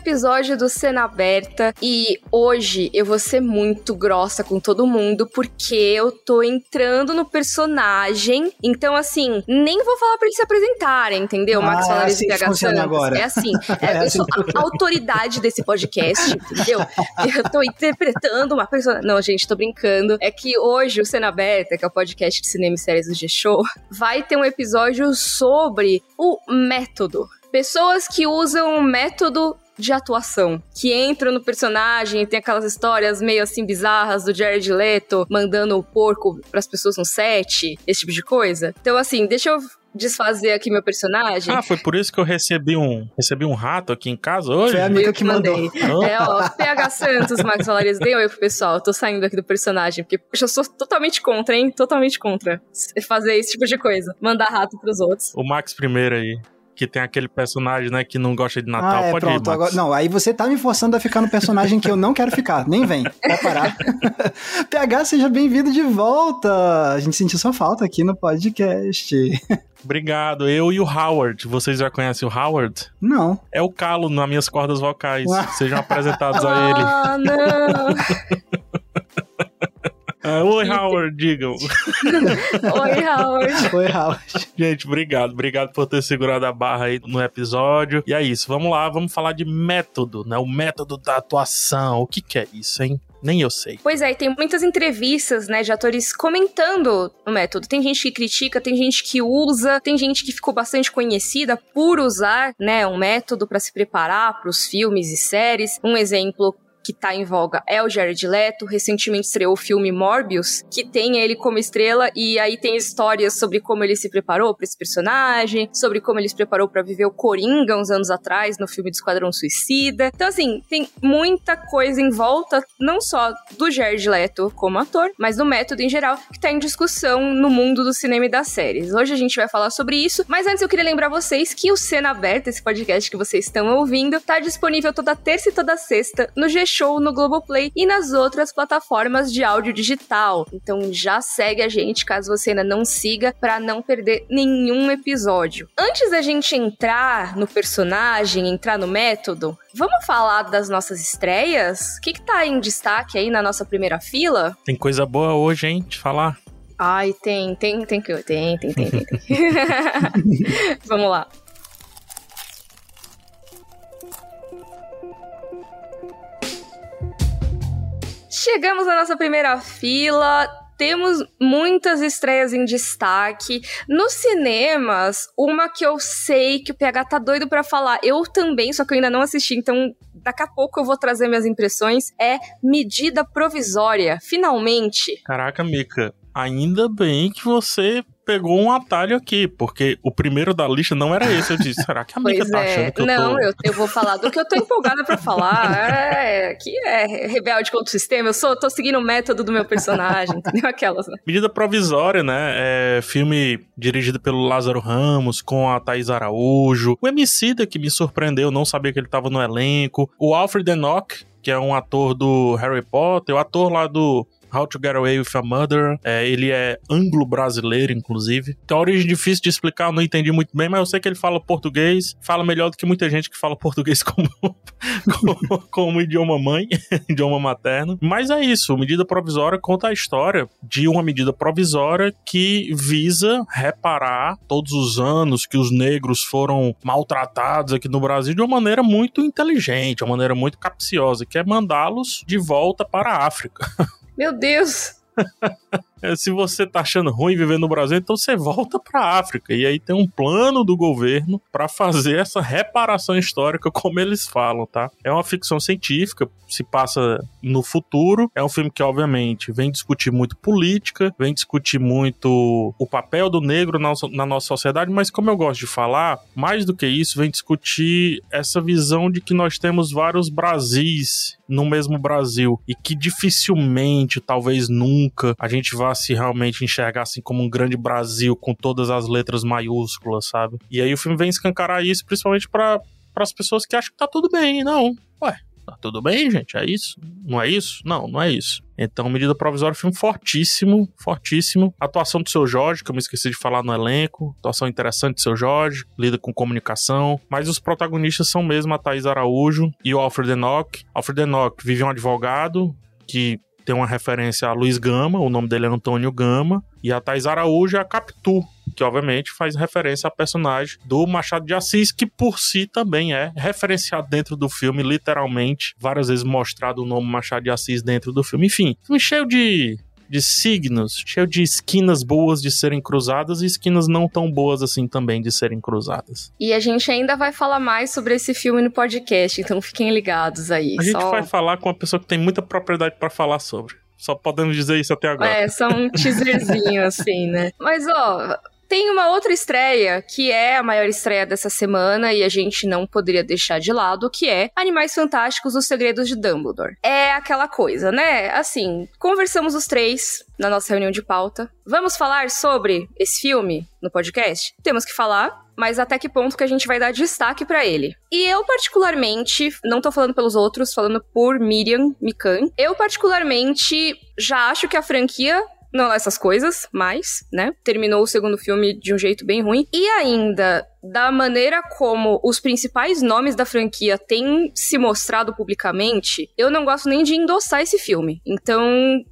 episódio do Cena Aberta e hoje eu vou ser muito grossa com todo mundo porque eu tô entrando no personagem. Então, assim, nem vou falar pra eles se apresentarem, entendeu? Ah, Max é Falares assim e PH Santos. agora. É assim. É, eu sou a autoridade desse podcast, entendeu? Eu tô interpretando uma pessoa. Não, gente, tô brincando. É que hoje o Cena Aberta, que é o podcast de cinema e séries do G-Show, vai ter um episódio sobre o método. Pessoas que usam o método de atuação, que entram no personagem, tem aquelas histórias meio assim bizarras do Jared Leto mandando o porco pras pessoas no set, esse tipo de coisa. Então assim, deixa eu desfazer aqui meu personagem. Ah, foi por isso que eu recebi um, recebi um rato aqui em casa hoje? Foi a amiga Eu que mandou. Hã? É, ó, PH Santos, Max Valares, dei oi pro pessoal. Eu tô saindo aqui do personagem, porque eu sou totalmente contra, hein? Totalmente contra fazer esse tipo de coisa. Mandar rato pros outros. O Max primeiro aí. Que tem aquele personagem, né, que não gosta de Natal. Ah, é, Pode pronto. ir. Agora, não, aí você tá me forçando a ficar no personagem que eu não quero ficar. Nem vem. Pode parar. PH, seja bem-vindo de volta. A gente sentiu sua falta aqui no podcast. Obrigado. Eu e o Howard. Vocês já conhecem o Howard? Não. É o calo nas minhas cordas vocais. Sejam apresentados a ele. Ah, não! Ah, Oi, Howard, digam. Oi, Howard. Oi, Howard. Gente, obrigado. Obrigado por ter segurado a barra aí no episódio. E é isso, vamos lá, vamos falar de método, né? O método da atuação. O que, que é isso, hein? Nem eu sei. Pois é, e tem muitas entrevistas, né, de atores comentando o método. Tem gente que critica, tem gente que usa, tem gente que ficou bastante conhecida por usar, né, um método para se preparar para os filmes e séries. Um exemplo que tá em voga é o Jared Leto. Recentemente estreou o filme Morbius, que tem ele como estrela e aí tem histórias sobre como ele se preparou para esse personagem, sobre como ele se preparou para viver o Coringa uns anos atrás no filme do Esquadrão Suicida. Então assim, tem muita coisa em volta, não só do Jared Leto como ator, mas do método em geral, que tá em discussão no mundo do cinema e das séries. Hoje a gente vai falar sobre isso, mas antes eu queria lembrar vocês que o Cena Aberta, esse podcast que vocês estão ouvindo, tá disponível toda terça e toda sexta no G-Show, no Globoplay e nas outras plataformas de áudio digital. Então já segue a gente caso você ainda não siga para não perder nenhum episódio. Antes da gente entrar no personagem, entrar no método, vamos falar das nossas estreias? O que, que tá em destaque aí na nossa primeira fila? Tem coisa boa hoje, hein? De falar. Ai, tem, tem, tem que. Tem, tem, tem, tem. tem. Vamos lá. Chegamos na nossa primeira fila. Temos muitas estreias em destaque. Nos cinemas, uma que eu sei que o PH tá doido pra falar. Eu também, só que eu ainda não assisti, então daqui a pouco eu vou trazer minhas impressões. É Medida Provisória. Finalmente. Caraca, Mika. Ainda bem que você pegou um atalho aqui, porque o primeiro da lista não era esse. Eu disse, será que a Pois tá é. achando que eu não, tô... eu, eu vou falar do que eu tô empolgada pra falar. É, que é rebelde contra o sistema. Eu sou, tô seguindo o método do meu personagem, entendeu? Aquelas, né? Medida provisória, né? É filme dirigido pelo Lázaro Ramos, com a Thaís Araújo. O Emicida, que me surpreendeu, não sabia que ele tava no elenco. O Alfred Enoch, que é um ator do Harry Potter. O ator lá do How to Get Away with a Murder. É, ele é anglo-brasileiro, inclusive. Tem uma origem difícil de explicar, eu não entendi muito bem, mas eu sei que ele fala português. Fala melhor do que muita gente que fala português como, como, como idioma mãe, idioma materno. Mas é isso, medida provisória conta a história de uma medida provisória que visa reparar todos os anos que os negros foram maltratados aqui no Brasil de uma maneira muito inteligente, uma maneira muito capciosa, que é mandá-los de volta para a África. Meu Deus! É, se você tá achando ruim viver no Brasil, então você volta pra África. E aí tem um plano do governo para fazer essa reparação histórica, como eles falam, tá? É uma ficção científica, se passa no futuro. É um filme que, obviamente, vem discutir muito política, vem discutir muito o papel do negro na, na nossa sociedade, mas como eu gosto de falar, mais do que isso, vem discutir essa visão de que nós temos vários Brasis no mesmo Brasil e que dificilmente, talvez nunca, a gente vá se realmente enxergar assim como um grande Brasil com todas as letras maiúsculas, sabe? E aí o filme vem escancarar isso, principalmente para as pessoas que acham que tá tudo bem, não. Ué, Tá tudo bem, gente? É isso? Não é isso? Não, não é isso. Então, medida provisória, filme fortíssimo, fortíssimo. Atuação do seu Jorge, que eu me esqueci de falar no elenco. Atuação interessante do seu Jorge, lida com comunicação. Mas os protagonistas são mesmo a Thaís Araújo e o Alfred Enoch. Alfred Enoch vive um advogado que tem uma referência a Luiz Gama, o nome dele é Antônio Gama, e a Thais Araújo é a Capitu, que obviamente faz referência a personagem do Machado de Assis, que por si também é referenciado dentro do filme, literalmente, várias vezes mostrado o nome Machado de Assis dentro do filme. Enfim, filme cheio de de signos, cheio de esquinas boas de serem cruzadas e esquinas não tão boas assim também de serem cruzadas. E a gente ainda vai falar mais sobre esse filme no podcast, então fiquem ligados aí. A gente vai falar com uma pessoa que tem muita propriedade para falar sobre. Só podemos dizer isso até agora. É, só um teaserzinho assim, né? Mas ó, tem uma outra estreia, que é a maior estreia dessa semana e a gente não poderia deixar de lado, que é Animais Fantásticos, Os Segredos de Dumbledore. É aquela coisa, né? Assim, conversamos os três na nossa reunião de pauta. Vamos falar sobre esse filme no podcast? Temos que falar, mas até que ponto que a gente vai dar destaque para ele. E eu particularmente, não tô falando pelos outros, falando por Miriam Mikan, eu particularmente já acho que a franquia não essas coisas, mas, né? Terminou o segundo filme de um jeito bem ruim. E ainda, da maneira como os principais nomes da franquia têm se mostrado publicamente, eu não gosto nem de endossar esse filme. Então,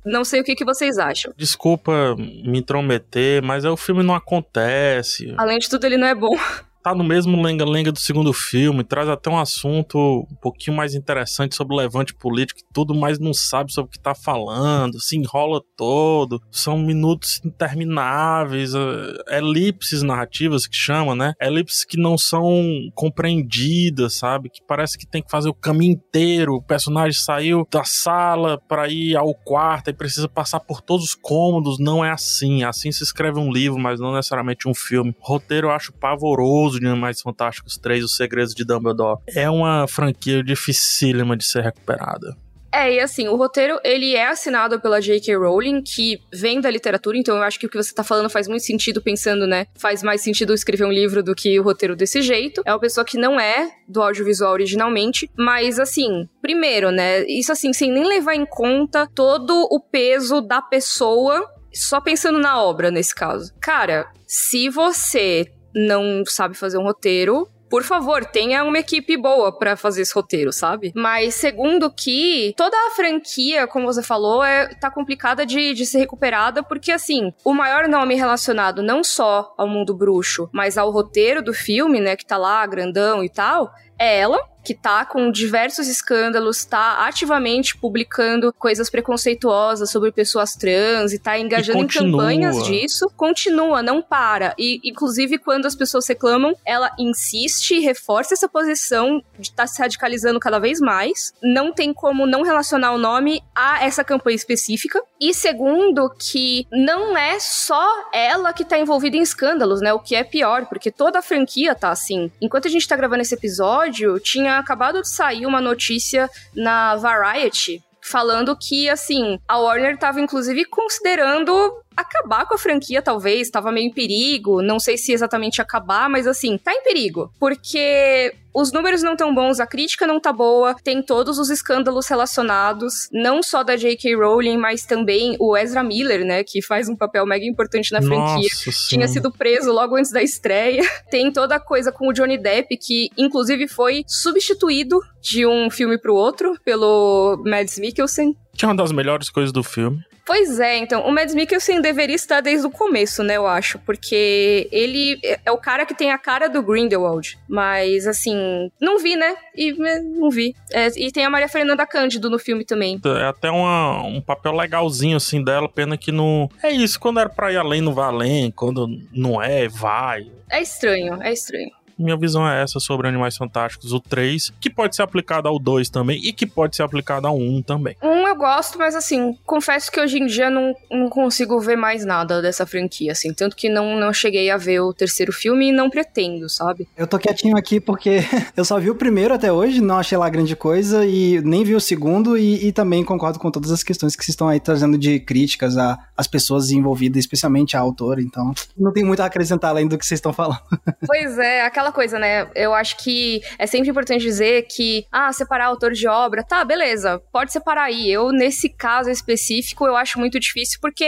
não sei o que, que vocês acham. Desculpa me intrometer, mas é, o filme não acontece. Além de tudo, ele não é bom. tá no mesmo lenga-lenga do segundo filme, traz até um assunto um pouquinho mais interessante sobre o levante político, que tudo mais não sabe sobre o que tá falando, se enrola todo, são minutos intermináveis, é, elipses narrativas que chama, né? Elipses que não são compreendidas, sabe? Que parece que tem que fazer o caminho inteiro, o personagem saiu da sala para ir ao quarto e precisa passar por todos os cômodos, não é assim, assim se escreve um livro, mas não necessariamente um filme. Roteiro eu acho pavoroso, de Animais Fantásticos 3, Os Segredos de Dumbledore, é uma franquia dificílima de ser recuperada. É, e assim, o roteiro, ele é assinado pela J.K. Rowling, que vem da literatura, então eu acho que o que você tá falando faz muito sentido pensando, né? Faz mais sentido escrever um livro do que o roteiro desse jeito. É uma pessoa que não é do audiovisual originalmente, mas assim, primeiro, né? Isso assim, sem nem levar em conta todo o peso da pessoa só pensando na obra nesse caso. Cara, se você não sabe fazer um roteiro, por favor, tenha uma equipe boa para fazer esse roteiro, sabe? Mas segundo que toda a franquia, como você falou, é, tá complicada de, de ser recuperada, porque assim, o maior nome relacionado não só ao mundo bruxo, mas ao roteiro do filme, né, que tá lá, grandão e tal, é ela, que tá com diversos escândalos, tá ativamente publicando coisas preconceituosas sobre pessoas trans e tá engajando e em campanhas disso, continua, não para. E, inclusive, quando as pessoas reclamam, ela insiste e reforça essa posição de estar tá se radicalizando cada vez mais. Não tem como não relacionar o nome a essa campanha específica. E segundo, que não é só ela que tá envolvida em escândalos, né? O que é pior, porque toda a franquia tá assim. Enquanto a gente tá gravando esse episódio, tinha acabado de sair uma notícia na Variety falando que, assim, a Warner estava inclusive considerando acabar com a franquia, talvez, estava meio em perigo. Não sei se exatamente acabar, mas assim, tá em perigo. Porque os números não tão bons, a crítica não tá boa, tem todos os escândalos relacionados, não só da J.K. Rowling, mas também o Ezra Miller, né, que faz um papel mega importante na franquia. Nossa, Tinha sido preso logo antes da estreia. Tem toda a coisa com o Johnny Depp, que inclusive foi substituído de um filme pro outro pelo Mads Mikkelsen. Que é uma das melhores coisas do filme. Pois é, então, o Mads Mikkelsen deveria estar desde o começo, né, eu acho, porque ele é o cara que tem a cara do Grindelwald, mas, assim, não vi, né, e né, não vi. É, e tem a Maria Fernanda Cândido no filme também. É até uma, um papel legalzinho, assim, dela, pena que não... É isso, quando era pra ir além, não vai além, quando não é, vai. É estranho, é estranho. Minha visão é essa sobre Animais Fantásticos, o 3, que pode ser aplicado ao 2 também e que pode ser aplicado ao 1 também. Um eu gosto, mas assim, confesso que hoje em dia não, não consigo ver mais nada dessa franquia, assim. Tanto que não, não cheguei a ver o terceiro filme e não pretendo, sabe? Eu tô quietinho aqui porque eu só vi o primeiro até hoje, não achei lá grande coisa e nem vi o segundo e, e também concordo com todas as questões que vocês estão aí trazendo de críticas às pessoas envolvidas, especialmente a autora, então não tem muito a acrescentar além do que vocês estão falando. Pois é, aquela coisa, né? Eu acho que é sempre importante dizer que, ah, separar autor de obra, tá, beleza, pode separar aí. Eu, nesse caso específico, eu acho muito difícil porque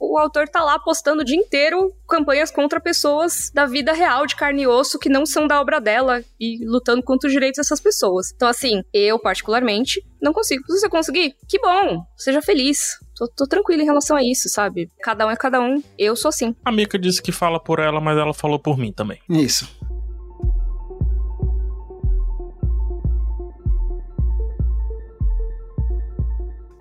o autor tá lá postando o dia inteiro campanhas contra pessoas da vida real, de carne e osso, que não são da obra dela e lutando contra os direitos dessas pessoas. Então, assim, eu, particularmente, não consigo. Se você conseguir, que bom, seja feliz. Tô, tô tranquila em relação a isso, sabe? Cada um é cada um. Eu sou assim. A Mika disse que fala por ela, mas ela falou por mim também. Isso.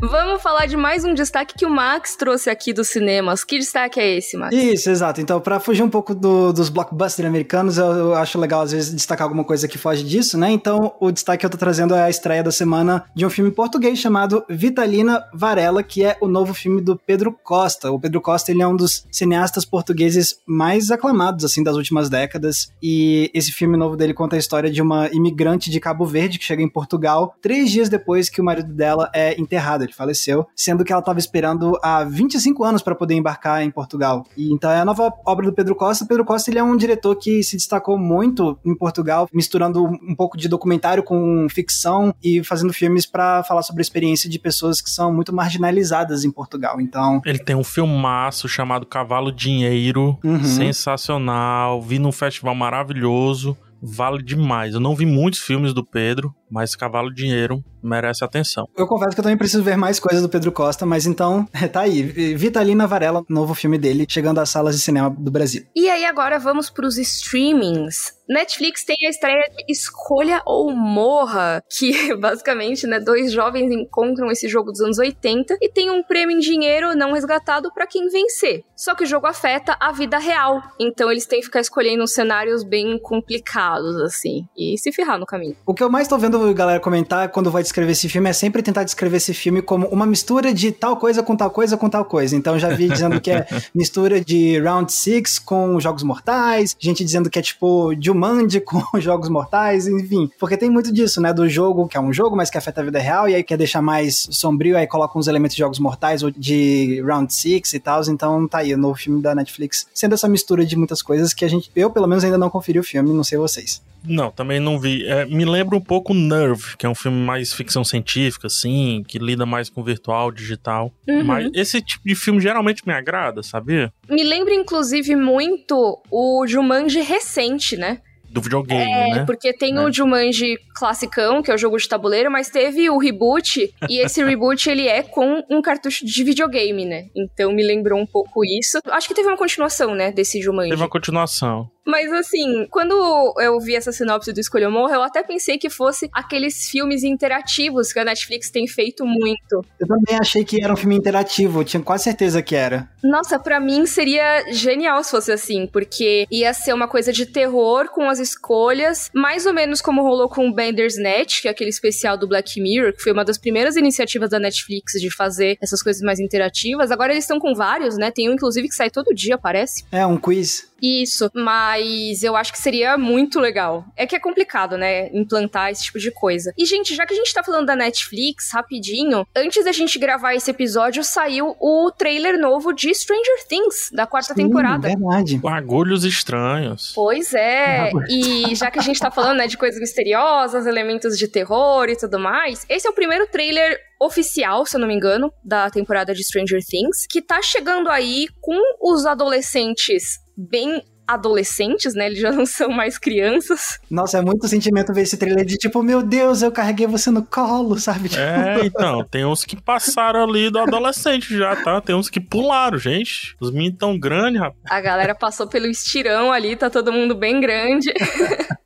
Vamos falar de mais um destaque que o Max trouxe aqui dos cinemas. Que destaque é esse, Max? Isso, exato. Então, para fugir um pouco do, dos blockbusters americanos, eu, eu, acho legal às vezes destacar alguma coisa que foge disso, né? Então, o destaque que eu tô trazendo é a estreia da semana de um filme português chamado Vitalina Varela, que é o novo filme do Pedro Costa. O Pedro Costa, ele é um dos cineastas portugueses mais aclamados, assim, das últimas décadas. E esse filme novo dele conta a história de uma imigrante de Cabo Verde que chega em Portugal três dias depois que o marido dela é enterrado faleceu, sendo que ela estava esperando há 25 anos para poder embarcar em Portugal. E então é a nova obra do Pedro Costa. O Pedro Costa ele é um diretor que se destacou muito em Portugal, misturando um pouco de documentário com ficção e fazendo filmes para falar sobre a experiência de pessoas que são muito marginalizadas em Portugal. Então, ele tem um filmaço chamado Cavalo Dinheiro, uhum. sensacional, vi num festival maravilhoso vale demais. Eu não vi muitos filmes do Pedro, mas Cavalo Dinheiro merece atenção. Eu confesso que eu também preciso ver mais coisas do Pedro Costa, mas então, tá aí. Vitalina Varela, novo filme dele, chegando às salas de cinema do Brasil. E aí agora vamos para os streamings. Netflix tem a estreia de Escolha ou Morra, que basicamente, né, dois jovens encontram esse jogo dos anos 80 e tem um prêmio em dinheiro não resgatado para quem vencer. Só que o jogo afeta a vida real, então eles têm que ficar escolhendo cenários bem complicados, assim, e se ferrar no caminho. O que eu mais tô vendo galera comentar quando vai descrever esse filme é sempre tentar descrever esse filme como uma mistura de tal coisa com tal coisa com tal coisa. Então já vi dizendo que é mistura de Round 6 com Jogos Mortais, gente dizendo que é tipo de um Jumanji com jogos mortais, enfim. Porque tem muito disso, né? Do jogo, que é um jogo, mas que afeta a vida real, e aí quer deixar mais sombrio, aí coloca uns elementos de jogos mortais ou de Round 6 e tal. Então tá aí, o novo filme da Netflix, sendo essa mistura de muitas coisas que a gente, eu pelo menos ainda não conferi o filme, não sei vocês. Não, também não vi. É, me lembra um pouco Nerve, que é um filme mais ficção científica, assim, que lida mais com virtual, digital. Uhum. Mas esse tipo de filme geralmente me agrada, sabia? Me lembra, inclusive, muito o Jumanji recente, né? do videogame, é, né? porque tem é. o Jumanji classicão, que é o jogo de tabuleiro, mas teve o reboot, e esse reboot ele é com um cartucho de videogame, né? Então me lembrou um pouco isso. Acho que teve uma continuação, né, desse Jumanji. Teve uma continuação. Mas assim, quando eu vi essa sinopse do Escolha Morra, eu até pensei que fosse aqueles filmes interativos que a Netflix tem feito muito. Eu também achei que era um filme interativo, eu tinha quase certeza que era. Nossa, para mim seria genial se fosse assim, porque ia ser uma coisa de terror com as escolhas, mais ou menos como rolou com Net, que é aquele especial do Black Mirror, que foi uma das primeiras iniciativas da Netflix de fazer essas coisas mais interativas. Agora eles estão com vários, né? Tem um inclusive que sai todo dia, parece. É, um quiz. Isso, mas eu acho que seria muito legal. É que é complicado, né? Implantar esse tipo de coisa. E, gente, já que a gente tá falando da Netflix, rapidinho, antes da gente gravar esse episódio, saiu o trailer novo de Stranger Things, da quarta Sim, temporada. Verdade. Bagulhos estranhos. Pois é. E já que a gente tá falando, né, de coisas misteriosas, elementos de terror e tudo mais, esse é o primeiro trailer oficial, se eu não me engano, da temporada de Stranger Things, que tá chegando aí com os adolescentes bem adolescentes, né? Eles já não são mais crianças. Nossa, é muito sentimento ver esse trailer de tipo, meu Deus, eu carreguei você no colo, sabe? É, então, tem uns que passaram ali do adolescente já, tá? Tem uns que pularam, gente. Os meninos tão grandes, rapaz. A galera passou pelo estirão ali, tá todo mundo bem grande.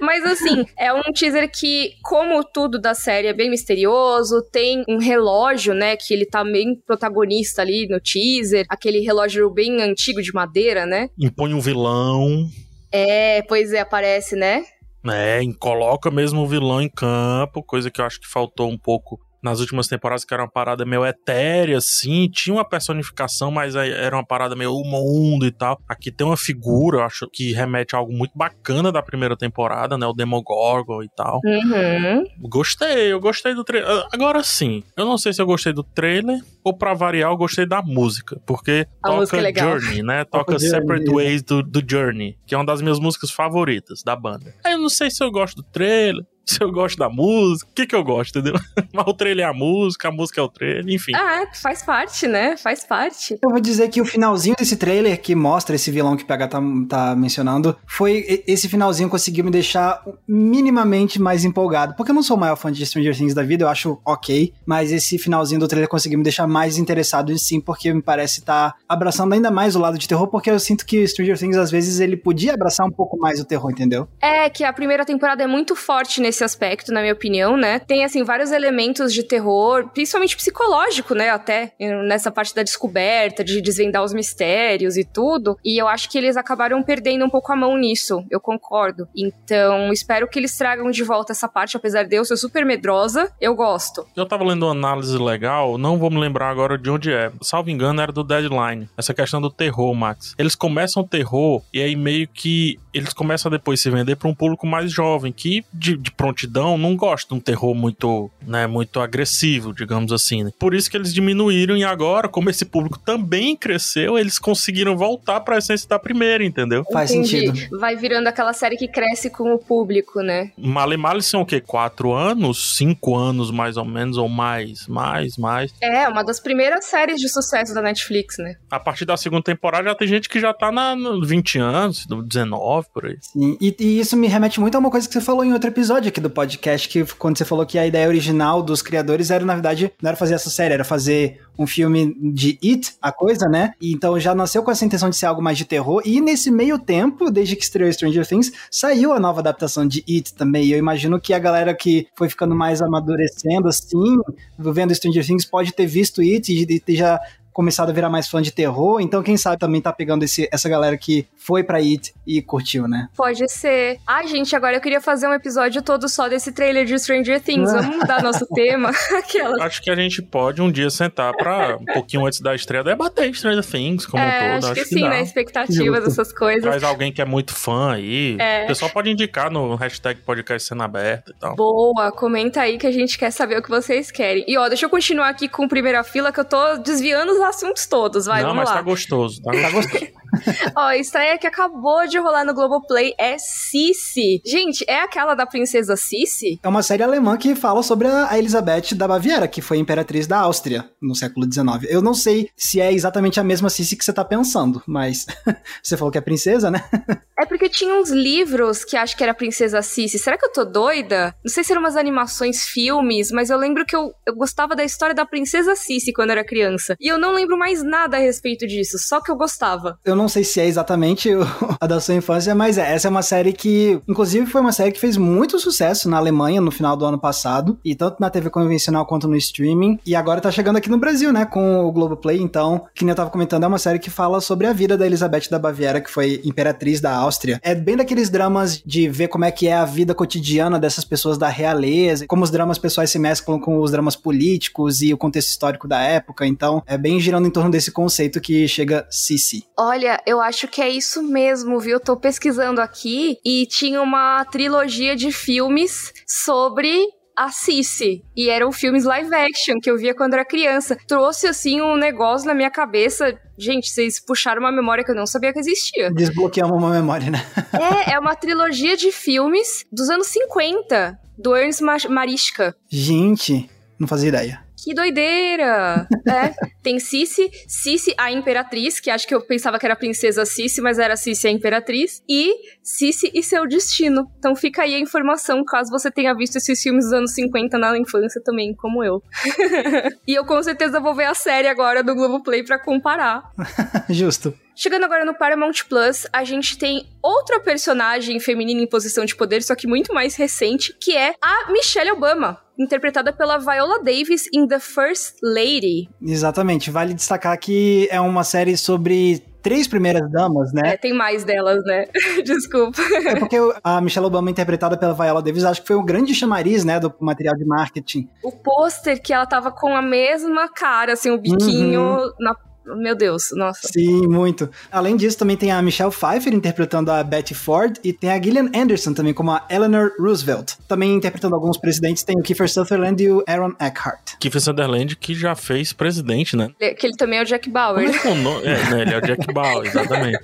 Mas assim, é um teaser que, como tudo da série é bem misterioso, tem um relógio, né, que ele tá bem protagonista ali no teaser, aquele relógio bem antigo de madeira, né? Impõe um vilão. É, pois é, aparece, né? É, coloca mesmo o vilão em campo, coisa que eu acho que faltou um pouco nas últimas temporadas, que era uma parada meio etérea, assim, tinha uma personificação, mas era uma parada meio mundo e tal. Aqui tem uma figura, eu acho, que remete a algo muito bacana da primeira temporada, né? O Demogorgon e tal. Uhum. Gostei, eu gostei do trailer. Agora sim, eu não sei se eu gostei do trailer ou pra variar, eu gostei da música, porque a toca música é Journey, né? Toca Separate. Ways do, do Journey, que é uma das minhas músicas favoritas da banda. Aí eu não sei se eu gosto do trailer, se eu gosto da música, o que que eu gosto, entendeu? Mas o trailer é a música, a música é o trailer, enfim. Ah, faz parte, né? Faz parte. Eu vou dizer que o finalzinho desse trailer que mostra esse vilão que o PH tá, tá mencionando, foi esse finalzinho conseguiu me deixar minimamente mais empolgado. Porque eu não sou o maior fã de Stranger Things da vida, eu acho ok, mas esse finalzinho do trailer conseguiu me deixar mais interessado em sim, porque me parece estar tá abraçando ainda mais o lado de terror, porque eu sinto que Stranger Things às vezes ele podia abraçar um pouco mais o terror, entendeu? É, que a primeira temporada é muito forte nesse aspecto, na minha opinião, né? Tem, assim, vários elementos de terror, principalmente psicológico, né? Até nessa parte da descoberta, de desvendar os mistérios e tudo. E eu acho que eles acabaram perdendo um pouco a mão nisso, eu concordo. Então, espero que eles tragam de volta essa parte, apesar de eu ser super medrosa, eu gosto. Eu tava lendo uma análise legal, não vou me lembrar agora de onde é. Salvo engano, era do Deadline. Essa questão do terror, Max. Eles começam o terror e aí meio que eles começam a depois se vender para um público mais jovem, que de, de, prontidão não gosta de um terror muito, né, muito agressivo, digamos assim. Né? Por isso que eles diminuíram e agora, como esse público também cresceu, eles conseguiram voltar para a essência da primeira, entendeu? Faz Entendi. sentido. Vai virando aquela série que cresce com o público, né? Male Male são o quê? Quatro anos? Cinco anos, mais ou menos, ou mais? Mais, mais? É, uma das primeiras séries de sucesso da Netflix, né? A partir da segunda temporada já tem gente que já tá na, no 20 anos, 19, por aí. Sim, e, e, isso me remete muito a uma coisa que você falou em outro episódio aqui do podcast, que quando você falou que a ideia original dos criadores era, na verdade, não era fazer essa série, era fazer um filme de It, a coisa, né? E então já nasceu com essa intenção de ser algo mais de terror. E nesse meio tempo, desde que estreou Stranger Things, saiu a nova adaptação de It também. E eu imagino que a galera que foi ficando mais amadurecendo, assim, vendo Stranger Things, pode ter visto It e, e já começado a virar mais fã de terror, então quem sabe também tá pegando esse, essa galera que foi pra It e curtiu, né? Pode ser. Ai, gente, agora eu queria fazer um episódio todo só desse trailer de Stranger Things. Vamos mudar nosso tema? Aquela. Acho que a gente pode um dia sentar pra, um pouquinho antes da estreia, debater Stranger Things como é, um todo. Acho, acho que, que sim, dá. né? Expectativas, essas coisas. Traz alguém que é muito fã aí. É. O pessoal pode indicar no hashtag podcast cena aberta e tal. Boa, comenta aí que a gente quer saber o que vocês querem. E ó, deixa eu continuar aqui com primeira fila, que eu tô desviando os assuntos todos, vai, Não, vamos mas lá. tá gostoso, tá, tá gostoso. Ó, a estreia que acabou de rolar no Globoplay é Sissi. Gente, é aquela da princesa Sissi? É uma série alemã que fala sobre a Elizabeth da Baviera, que foi imperatriz da Áustria no século XIX. Eu não sei se é exatamente a mesma Sissi que você tá pensando, mas você falou que é princesa, né? é porque tinha uns livros que acho que era Princesa Sissi. Será que eu tô doida? Não sei se eram umas animações, filmes, mas eu lembro que eu, eu gostava da história da Princesa Sissi quando era criança. E eu não lembro mais nada a respeito disso, só que eu gostava. Eu não sei se é exatamente a da sua infância, mas é, essa é uma série que, inclusive, foi uma série que fez muito sucesso na Alemanha no final do ano passado, e tanto na TV convencional quanto no streaming, e agora tá chegando aqui no Brasil, né, com o Globoplay, então, que nem eu tava comentando, é uma série que fala sobre a vida da Elizabeth da Baviera, que foi imperatriz da Áustria. É bem daqueles dramas de ver como é que é a vida cotidiana dessas pessoas da realeza, como os dramas pessoais se mesclam com os dramas políticos e o contexto histórico da época, então é bem girando em torno desse conceito que chega Sissi. Olha, eu acho que é isso mesmo, viu? Eu tô pesquisando aqui e tinha uma trilogia de filmes sobre a Cici. E eram filmes live action que eu via quando era criança. Trouxe, assim, um negócio na minha cabeça. Gente, vocês puxaram uma memória que eu não sabia que existia. Desbloqueamos uma memória, né? é, é uma trilogia de filmes dos anos 50, do Ernst Marischka. Gente, não fazia ideia. Que doideira! é, tem Cici, Cici a Imperatriz, que acho que eu pensava que era a princesa Cici, mas era Cici a Imperatriz, e Cici e seu destino. Então fica aí a informação, caso você tenha visto esses filmes dos anos 50 na infância também, como eu. e eu com certeza vou ver a série agora do Globoplay para comparar. Justo. Chegando agora no Paramount Plus, a gente tem outra personagem feminina em posição de poder, só que muito mais recente, que é a Michelle Obama, interpretada pela Viola Davis em The First Lady. Exatamente. Vale destacar que é uma série sobre três primeiras damas, né? É, tem mais delas, né? Desculpa. É porque a Michelle Obama, interpretada pela Viola Davis, acho que foi um grande chamariz, né, do material de marketing. O pôster que ela tava com a mesma cara, assim, o biquinho uhum. na meu Deus, nossa. Sim, muito. Além disso, também tem a Michelle Pfeiffer interpretando a Betty Ford e tem a Gillian Anderson também como a Eleanor Roosevelt. Também interpretando alguns presidentes tem o Kiefer Sutherland e o Aaron Eckhart. Kiefer Sutherland que já fez presidente, né? Que ele também é o Jack Bauer. Como é, é, né? Ele é o Jack Bauer, exatamente.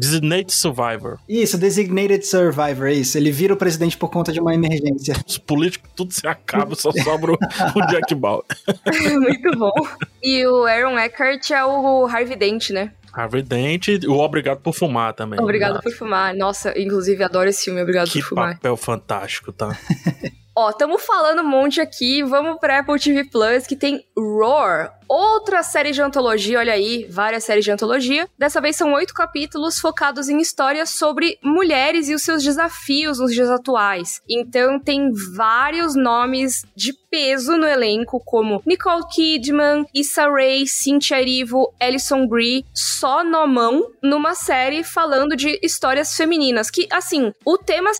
Designated Survivor. Isso, Designated Survivor, é isso. Ele vira o presidente por conta de uma emergência. Os políticos tudo se acaba, só sobra o, Jack Bauer. Muito bom. E o Aaron Eckhart é o Harvey Dent, né? Harvey Dent, o Obrigado por Fumar também. Obrigado por Fumar. Nossa, inclusive adoro esse filme, Obrigado que por Fumar. Que papel fantástico, tá? Ó, estamos falando um monte aqui, vamos pra Apple TV Plus, que tem Roar, outra série de antologia, olha aí, várias séries de antologia. Dessa vez são oito capítulos focados em histórias sobre mulheres e os seus desafios nos dias atuais. Então tem vários nomes de peso no elenco, como Nicole Kidman, Issa Rae, Cynthia Erivo, Alison Brie, só nomão, numa série falando de histórias femininas. Que, assim, o tema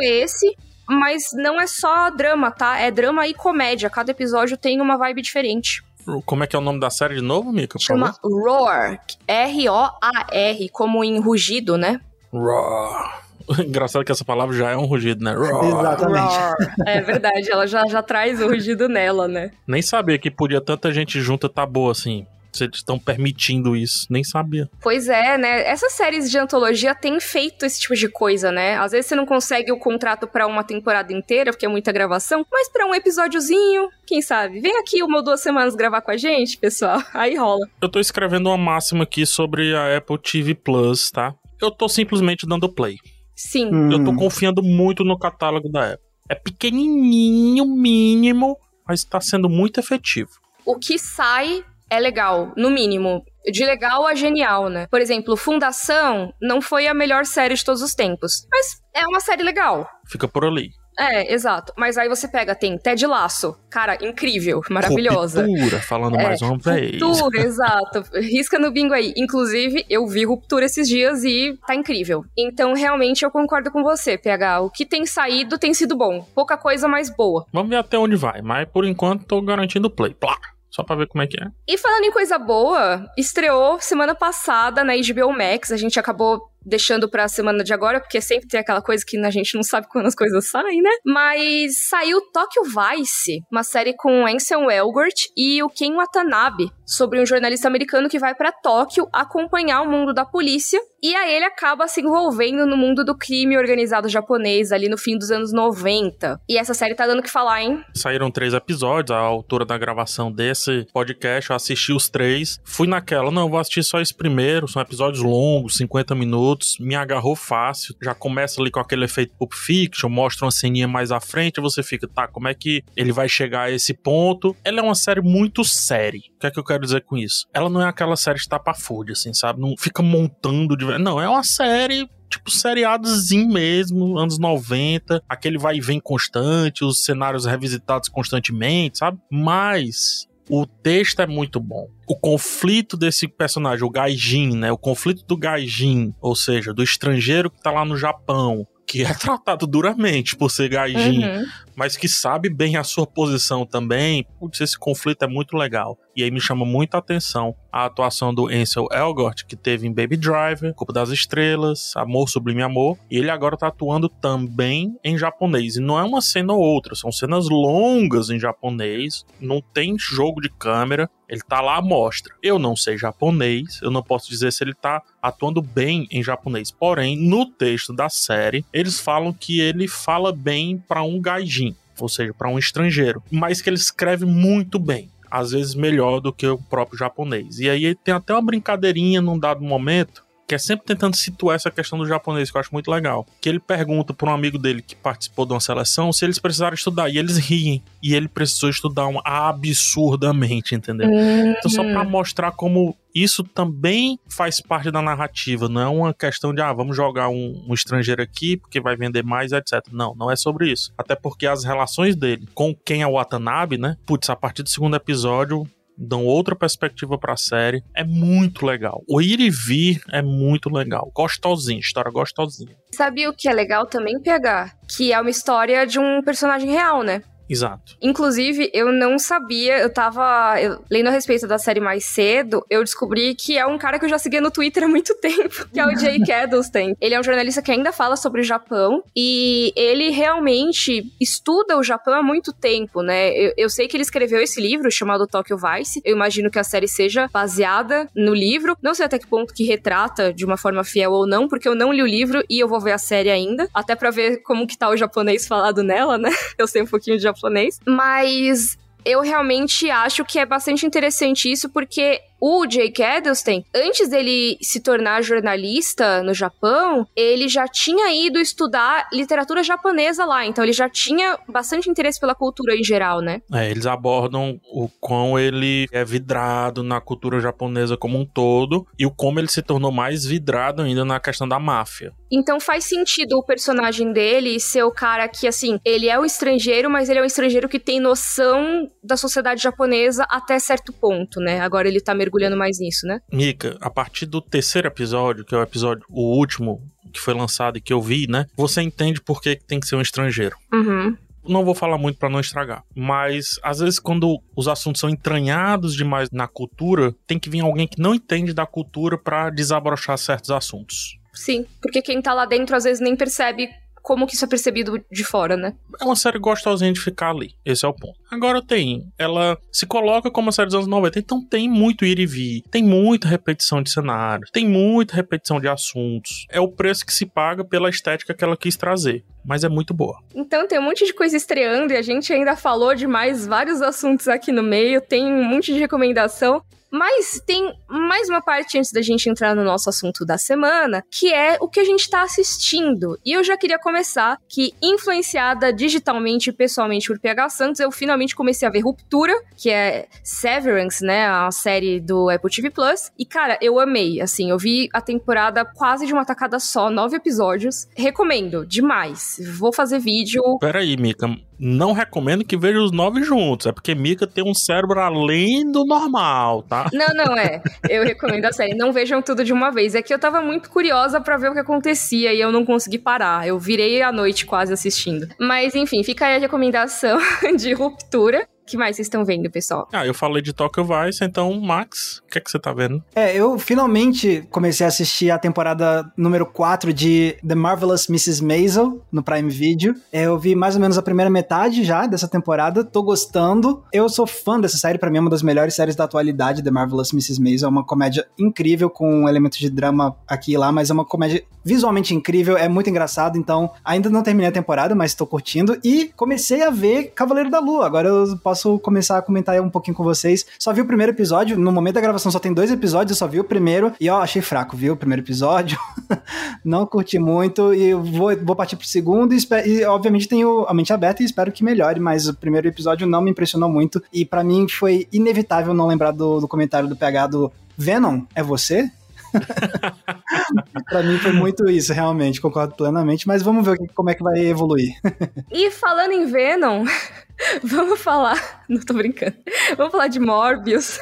é esse, mas não é só drama, tá? É drama e comédia. Cada episódio tem uma vibe diferente. Como é que é o nome da série de novo, Mika? Chama Roar. R-O-A-R, como em rugido, né? Roar. Engraçado que essa palavra já é um rugido, né? Roar. Exatamente. Roar. É verdade, ela já, já traz o rugido nela, né? Nem sabia que podia tanta gente junta tá boa assim eles estão permitindo isso. Nem sabia. Pois é, né? Essas séries de antologia têm feito esse tipo de coisa, né? Às vezes você não consegue o contrato para uma temporada inteira, porque é muita gravação, mas para um episódiozinho, quem sabe? Vem aqui uma ou duas semanas gravar com a gente, pessoal. Aí rola. Eu tô escrevendo uma máxima aqui sobre a Apple TV Plus, tá? Eu tô simplesmente dando play. Sim. Hum. Eu tô confiando muito no catálogo da Apple. É pequenininho, mínimo, mas tá sendo muito efetivo. O que sai é legal, no mínimo. De legal a genial, né? Por exemplo, Fundação não foi a melhor série de todos os tempos, mas é uma série legal. Fica por ali. É, exato. Mas aí você pega, tem Ted Laço. Cara, incrível, maravilhosa. Ruptura, falando é, mais uma vez. Ruptura, exato. Risca no bingo aí. Inclusive, eu vi Ruptura esses dias e tá incrível. Então, realmente, eu concordo com você, PH. O que tem saído tem sido bom. Pouca coisa, mas boa. Vamos ver até onde vai. Mas, por enquanto, tô garantindo play. Plá! Só pra ver como é que é. E falando em coisa boa, estreou semana passada na HBO Max. A gente acabou deixando pra semana de agora, porque sempre tem aquela coisa que a gente não sabe quando as coisas saem, né? Mas saiu Tokyo Vice, uma série com Ansel Elgort e o Ken Watanabe, sobre um jornalista americano que vai para Tóquio acompanhar o mundo da polícia e aí ele acaba se envolvendo no mundo do crime organizado japonês ali no fim dos anos 90. E essa série tá dando o que falar, hein? Saíram três episódios, a autora da gravação desse podcast, eu assisti os três. Fui naquela, não, vou assistir só esse primeiro, são episódios longos, 50 minutos, me agarrou fácil. Já começa ali com aquele efeito Pulp Fiction, mostra uma ceninha mais à frente, você fica, tá, como é que ele vai chegar a esse ponto? Ela é uma série muito séria. O que é que eu quero dizer com isso? Ela não é aquela série de tapafúrdia, assim, sabe? Não fica montando de não, é uma série tipo seriadozinho mesmo, anos 90, aquele vai e vem constante, os cenários revisitados constantemente, sabe? Mas o texto é muito bom. O conflito desse personagem, o Gaijin, né? O conflito do Gaijin, ou seja, do estrangeiro que tá lá no Japão, que é tratado duramente por ser gaijin, uhum. mas que sabe bem a sua posição também. Putz, esse conflito é muito legal. E aí me chama muita atenção a atuação do Ansel Elgort, que teve em Baby Driver, Culpa das Estrelas, Amor Sublime Amor, e ele agora tá atuando também em japonês. E não é uma cena ou outra, são cenas longas em japonês, não tem jogo de câmera, ele tá lá à mostra. Eu não sei japonês, eu não posso dizer se ele tá atuando bem em japonês. Porém, no texto da série, eles falam que ele fala bem para um gaijin, ou seja, para um estrangeiro, mas que ele escreve muito bem às vezes melhor do que o próprio japonês. E aí tem até uma brincadeirinha num dado momento que é sempre tentando situar essa questão do japonês, que eu acho muito legal. Que ele pergunta para um amigo dele que participou de uma seleção se eles precisaram estudar, e eles riem. E ele precisou estudar um absurdamente, entendeu? Uhum. Então, só para mostrar como isso também faz parte da narrativa, não é uma questão de, ah, vamos jogar um, um, estrangeiro aqui porque vai vender mais, etc. Não, não é sobre isso. Até porque as relações dele com quem é o Watanabe, né? Putz, a partir do segundo episódio, dão outra perspectiva pra série. É muito legal. O ir e vir é muito legal. Gostosinho, história gostosinha. Sabia o que é legal também, PH? Que é uma história de um personagem real, né? Exato. Inclusive, eu não sabia, eu tava eu, lendo a respeito da série mais cedo, eu descobri que é um cara que eu já seguia no Twitter há muito tempo, que é o Jay Kedleston. Ele é um jornalista que ainda fala sobre o Japão e ele realmente estuda o Japão há muito tempo, né? Eu, eu sei que ele escreveu esse livro chamado Tokyo Vice. Eu imagino que a série seja baseada no livro. Não sei até que ponto que retrata de uma forma fiel ou não, porque eu não li o livro e eu vou ver a série ainda, até para ver como que tá o japonês falado nela, né? Eu sei um pouquinho de japonês Mas eu realmente acho que é bastante interessante isso, porque o Jake Edelstein, antes dele se tornar jornalista no Japão, ele já tinha ido estudar literatura japonesa lá, então ele já tinha bastante interesse pela cultura em geral, né? É, eles abordam o quão ele é vidrado na cultura japonesa como um todo e o como ele se tornou mais vidrado ainda na questão da máfia. Então faz sentido o personagem dele ser o cara que, assim, ele é um estrangeiro, mas ele é um estrangeiro que tem noção da sociedade japonesa até certo ponto, né? Agora ele tá mergulhando mais nisso, né? Mika, a partir do terceiro episódio, que é o episódio, o último que foi lançado e que eu vi, né? Você entende por que tem que ser um estrangeiro. Uhum não vou falar muito para não estragar, mas às vezes quando os assuntos são entranhados demais na cultura, tem que vir alguém que não entende da cultura para desabrochar certos assuntos. Sim, porque quem tá lá dentro às vezes nem percebe como que isso é percebido de fora, né? É uma série gostosinha de ficar ali. Esse é o ponto. Agora tem, ela se coloca como uma série dos anos 90, então tem muito ir e vir, tem muita repetição de cenário, tem muita repetição de assuntos. É o preço que se paga pela estética que ela quis trazer mas é muito boa. Então tem um monte de coisa estreando e a gente ainda falou de mais vários assuntos aqui no meio, tem um monte de recomendação. Mas tem mais uma parte antes da gente entrar no nosso assunto da semana, que é o que a gente está assistindo. E eu já queria começar que, influenciada digitalmente e pessoalmente por PH Santos, eu finalmente comecei a ver Ruptura, que é Severance, né? A série do Apple TV Plus. E, cara, eu amei. Assim, eu vi a temporada quase de uma tacada só, nove episódios. Recomendo, demais. Vou fazer vídeo. Peraí, Mika não recomendo que veja os nove juntos. É porque Mika tem um cérebro além do normal, tá? Não, não é. Eu recomendo a série. Não vejam tudo de uma vez. É que eu tava muito curiosa para ver o que acontecia e eu não consegui parar. Eu virei a noite quase assistindo. Mas enfim, fica aí a recomendação de ruptura que mais vocês estão vendo, pessoal? Ah, eu falei de Tokyo Vice, então, Max, o que é que você tá vendo? É, eu finalmente comecei a assistir a temporada número 4 de The Marvelous Mrs. Maisel no Prime Video. É, eu vi mais ou menos a primeira metade já dessa temporada, tô gostando. Eu sou fã dessa série, para mim é uma das melhores séries da atualidade, The Marvelous Mrs. Maisel. É uma comédia incrível com elementos de drama aqui e lá, mas é uma comédia visualmente incrível, é muito engraçado, então ainda não terminei a temporada, mas tô curtindo. E comecei a ver Cavaleiro da Lua. Agora eu posso posso começar a comentar um pouquinho com vocês. Só vi o primeiro episódio, no momento da gravação só tem dois episódios, eu só vi o primeiro e ó, achei fraco, viu? O primeiro episódio. não curti muito e vou, vou partir pro segundo e, e, obviamente tenho a mente aberta e espero que melhore, mas o primeiro episódio não me impressionou muito e para mim foi inevitável não lembrar do, do comentário do PH do Venom, é você? pra mim foi muito isso, realmente, concordo plenamente, mas vamos ver como é que vai evoluir. e falando em Venom, vamos falar. Não tô brincando. Vamos falar de Morbius.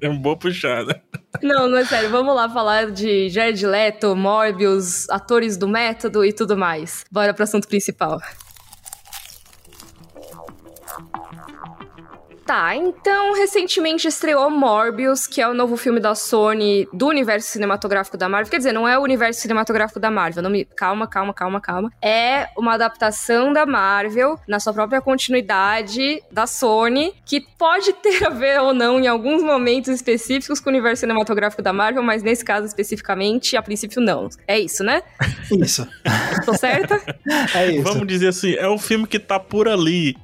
é uma boa puxada. Não, não é sério. Vamos lá falar de Jared Leto, Morbius, atores do método e tudo mais. Bora pro assunto principal. Tá, então recentemente estreou Morbius, que é o novo filme da Sony do universo cinematográfico da Marvel. Quer dizer, não é o universo cinematográfico da Marvel. Não me... Calma, calma, calma, calma. É uma adaptação da Marvel na sua própria continuidade da Sony, que pode ter a ver ou não em alguns momentos específicos com o universo cinematográfico da Marvel, mas nesse caso especificamente, a princípio não. É isso, né? Isso. Tô certa? É isso. Vamos dizer assim, é um filme que tá por ali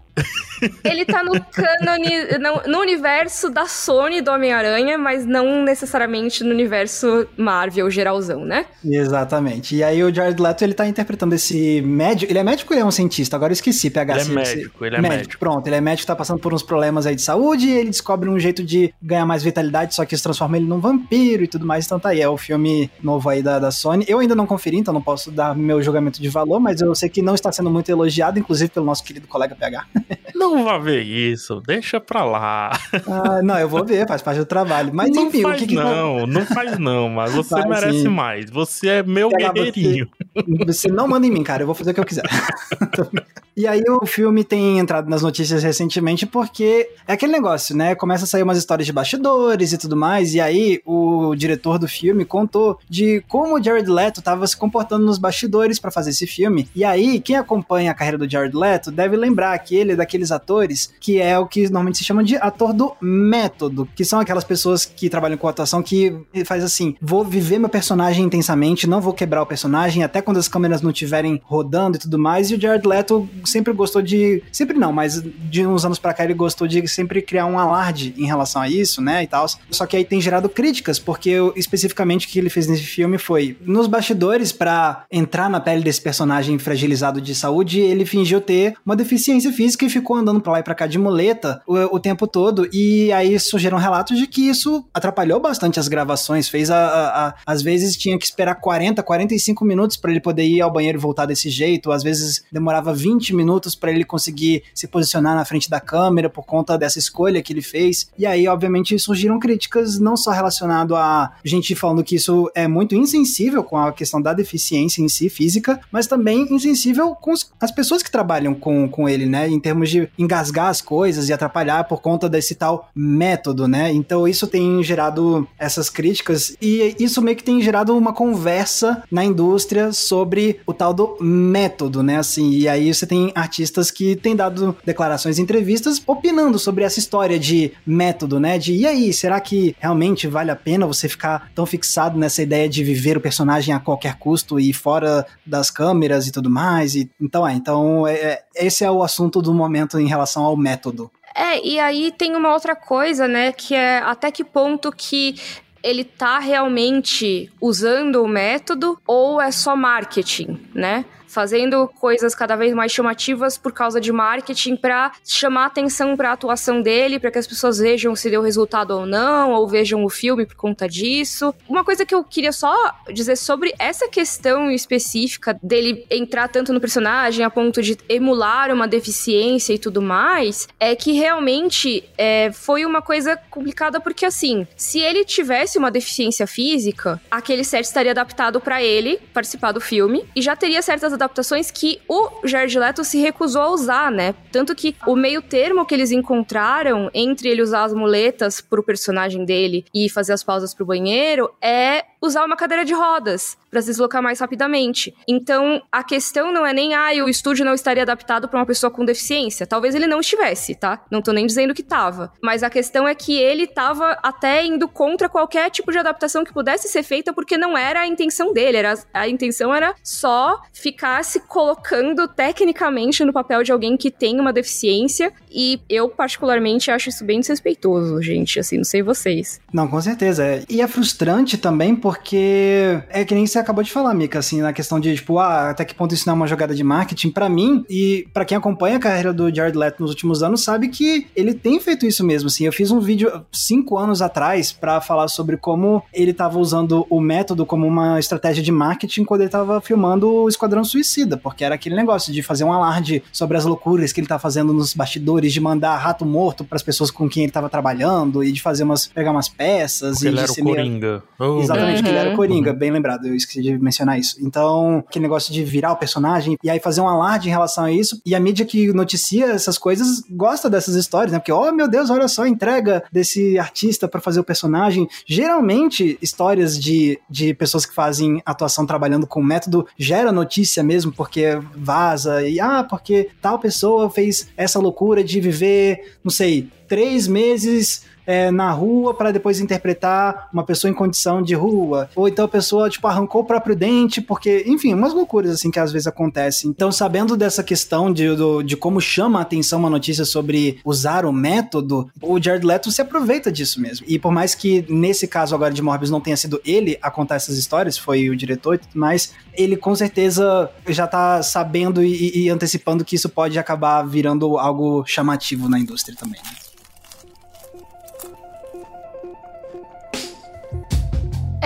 ele tá no cânone, no, no, universo da Sony do Homem-Aranha, mas não necessariamente no universo Marvel geralzão, né? Exatamente. E aí o Jared Leto, ele tá interpretando esse médico, ele é médico ou ele é um cientista? Agora eu esqueci, PH. Ele é médico, ele é médico. médico. Pronto, ele é médico, tá passando por uns problemas aí de saúde, e ele descobre um jeito de ganhar mais vitalidade, só que isso transforma ele num vampiro e tudo mais, então tá aí, é o filme novo aí da, da Sony. Eu ainda não conferi, então não posso dar meu julgamento de valor, mas eu sei que não está sendo muito elogiado, inclusive pelo nosso querido colega PH. Não vá ver isso, deixa pra lá. Ah, não, eu vou ver, faz parte do trabalho. Mas não enfim, faz o que, que não, não faz não, mas você Faz merece sim. mais. Você é meu Pega guerreirinho. Você não manda em mim, cara. Eu vou fazer o que eu quiser. e aí o filme tem entrado nas notícias recentemente porque é aquele negócio, né? Começa a sair umas histórias de bastidores e tudo mais. E aí o diretor do filme contou de como o Jared Leto estava se comportando nos bastidores para fazer esse filme. E aí, quem acompanha a carreira do Jared Leto deve lembrar que ele é daqueles atores que é o que normalmente se chama de ator do método, que são aquelas pessoas que trabalham com atuação que faz assim, vou viver meu personagem intensamente, não vou quebrar o personagem até quando as câmeras não estiverem rodando e tudo mais. E o Jared Leto sempre gostou de, sempre não, mas de uns anos pra cá ele gostou de sempre criar um alarde em relação a isso, né, e tal. Só que aí tem gerado críticas, porque eu- especificamente o que ele fez nesse filme foi nos bastidores pra entrar na pele desse personagem fragilizado de saúde, ele fingiu ter uma deficiência física e ficou andando pra lá e pra cá de muleta o, o tempo todo. E aí surgiram relatos de que isso atrapalhou bastante as gravações, fez a, a- a- às vezes tinha que esperar 40, 45 minutos pra ele poder ir ao banheiro e voltar desse jeito, às vezes demorava 20 minutos pra ele conseguir se posicionar na frente da câmera por conta dessa escolha que ele fez. E aí, obviamente, surgiram críticas não só relacionado a gente falando que isso é muito insensível com a questão da deficiência em si física, mas também insensível com as pessoas que trabalham com, com ele, né? Termos de engasgar as coisas e atrapalhar por conta desse tal método, né? Então isso tem gerado essas críticas e isso meio que tem gerado uma conversa na indústria sobre o tal do método, né? Assim, e aí você tem artistas que têm dado declarações em entrevistas opinando sobre essa história de método, né? De e aí, será que realmente vale a pena você ficar tão fixado nessa ideia de viver o personagem a qualquer custo e fora das câmeras e tudo mais? E, então é, então é, é- esse é o assunto do momento em relação ao método. É, e aí tem uma outra coisa, né, que é até que ponto que ele tá realmente usando o método ou é só marketing, né? Fazendo coisas cada vez mais chamativas por causa de marketing para chamar atenção para a atuação dele, para que as pessoas vejam se deu resultado ou não, ou vejam o filme por conta disso. Uma coisa que eu queria só dizer sobre essa questão específica dele entrar tanto no personagem a ponto de emular uma deficiência e tudo mais, é que realmente é, foi uma coisa complicada porque assim, se ele tivesse uma deficiência física, aquele set estaria adaptado para ele participar do filme e já teria certas adaptações que o Jared Leto se recusou a usar, né? Tanto que o meio termo que eles encontraram entre ele usar as muletas pro personagem dele e fazer as pausas pro banheiro é usar uma cadeira de rodas para se deslocar mais rapidamente. Então, a questão não é nem ah, o estúdio não estaria adaptado para uma pessoa com deficiência. Talvez ele não estivesse, tá? Não tô nem dizendo que tava, mas a questão é que ele tava até indo contra qualquer tipo de adaptação que pudesse ser feita porque não era a intenção dele, era a intenção era só ficar se colocando tecnicamente no papel de alguém que tem uma deficiência e eu particularmente acho isso bem desrespeitoso, gente, assim, não sei vocês. Não, com certeza. é. E é frustrante também porque é que nem você acabou de falar, Mika, assim, na questão de, tipo, ah, até que ponto isso não é uma jogada de marketing. Pra mim, e pra quem acompanha a carreira do Jared Leto nos últimos anos, sabe que ele tem feito isso mesmo, assim. Eu fiz um vídeo cinco anos atrás pra falar sobre como ele tava usando o método como uma estratégia de marketing quando ele tava filmando o Esquadrão Suicida, porque era aquele negócio de fazer um alarde sobre as loucuras que ele tá fazendo nos bastidores, de mandar rato morto pras pessoas com quem ele tava trabalhando e de fazer umas, pegar umas peças Porque e ele de era o ser meio- Coringa. Oh, Exatamente, que ele era Uhum. Coringa, bem lembrado, eu esqueci de mencionar isso. Então, aquele negócio de virar o personagem e aí fazer um alarde em relação a isso. E a mídia que noticia essas coisas gosta dessas histórias, né? Porque, oh meu Deus, olha só a entrega desse artista pra fazer o personagem. Geralmente, histórias de, de pessoas que fazem atuação trabalhando com método gera notícia mesmo, porque vaza e, ah, porque tal pessoa fez essa loucura de viver, não sei, três meses é, na rua para depois interpretar uma pessoa em condição de rua. Ou então a pessoa, tipo, arrancou o próprio dente, porque, enfim, umas loucuras assim que às vezes acontecem. Então, sabendo dessa questão de, do- de como chama a atenção uma notícia sobre usar o método, o Jared Leto se aproveita disso mesmo. E por mais que nesse caso agora de Morbius não tenha sido ele a contar essas histórias, foi o diretor e tudo mais, ele com certeza já tá sabendo e, e antecipando que isso pode acabar virando algo chamativo na indústria também. né?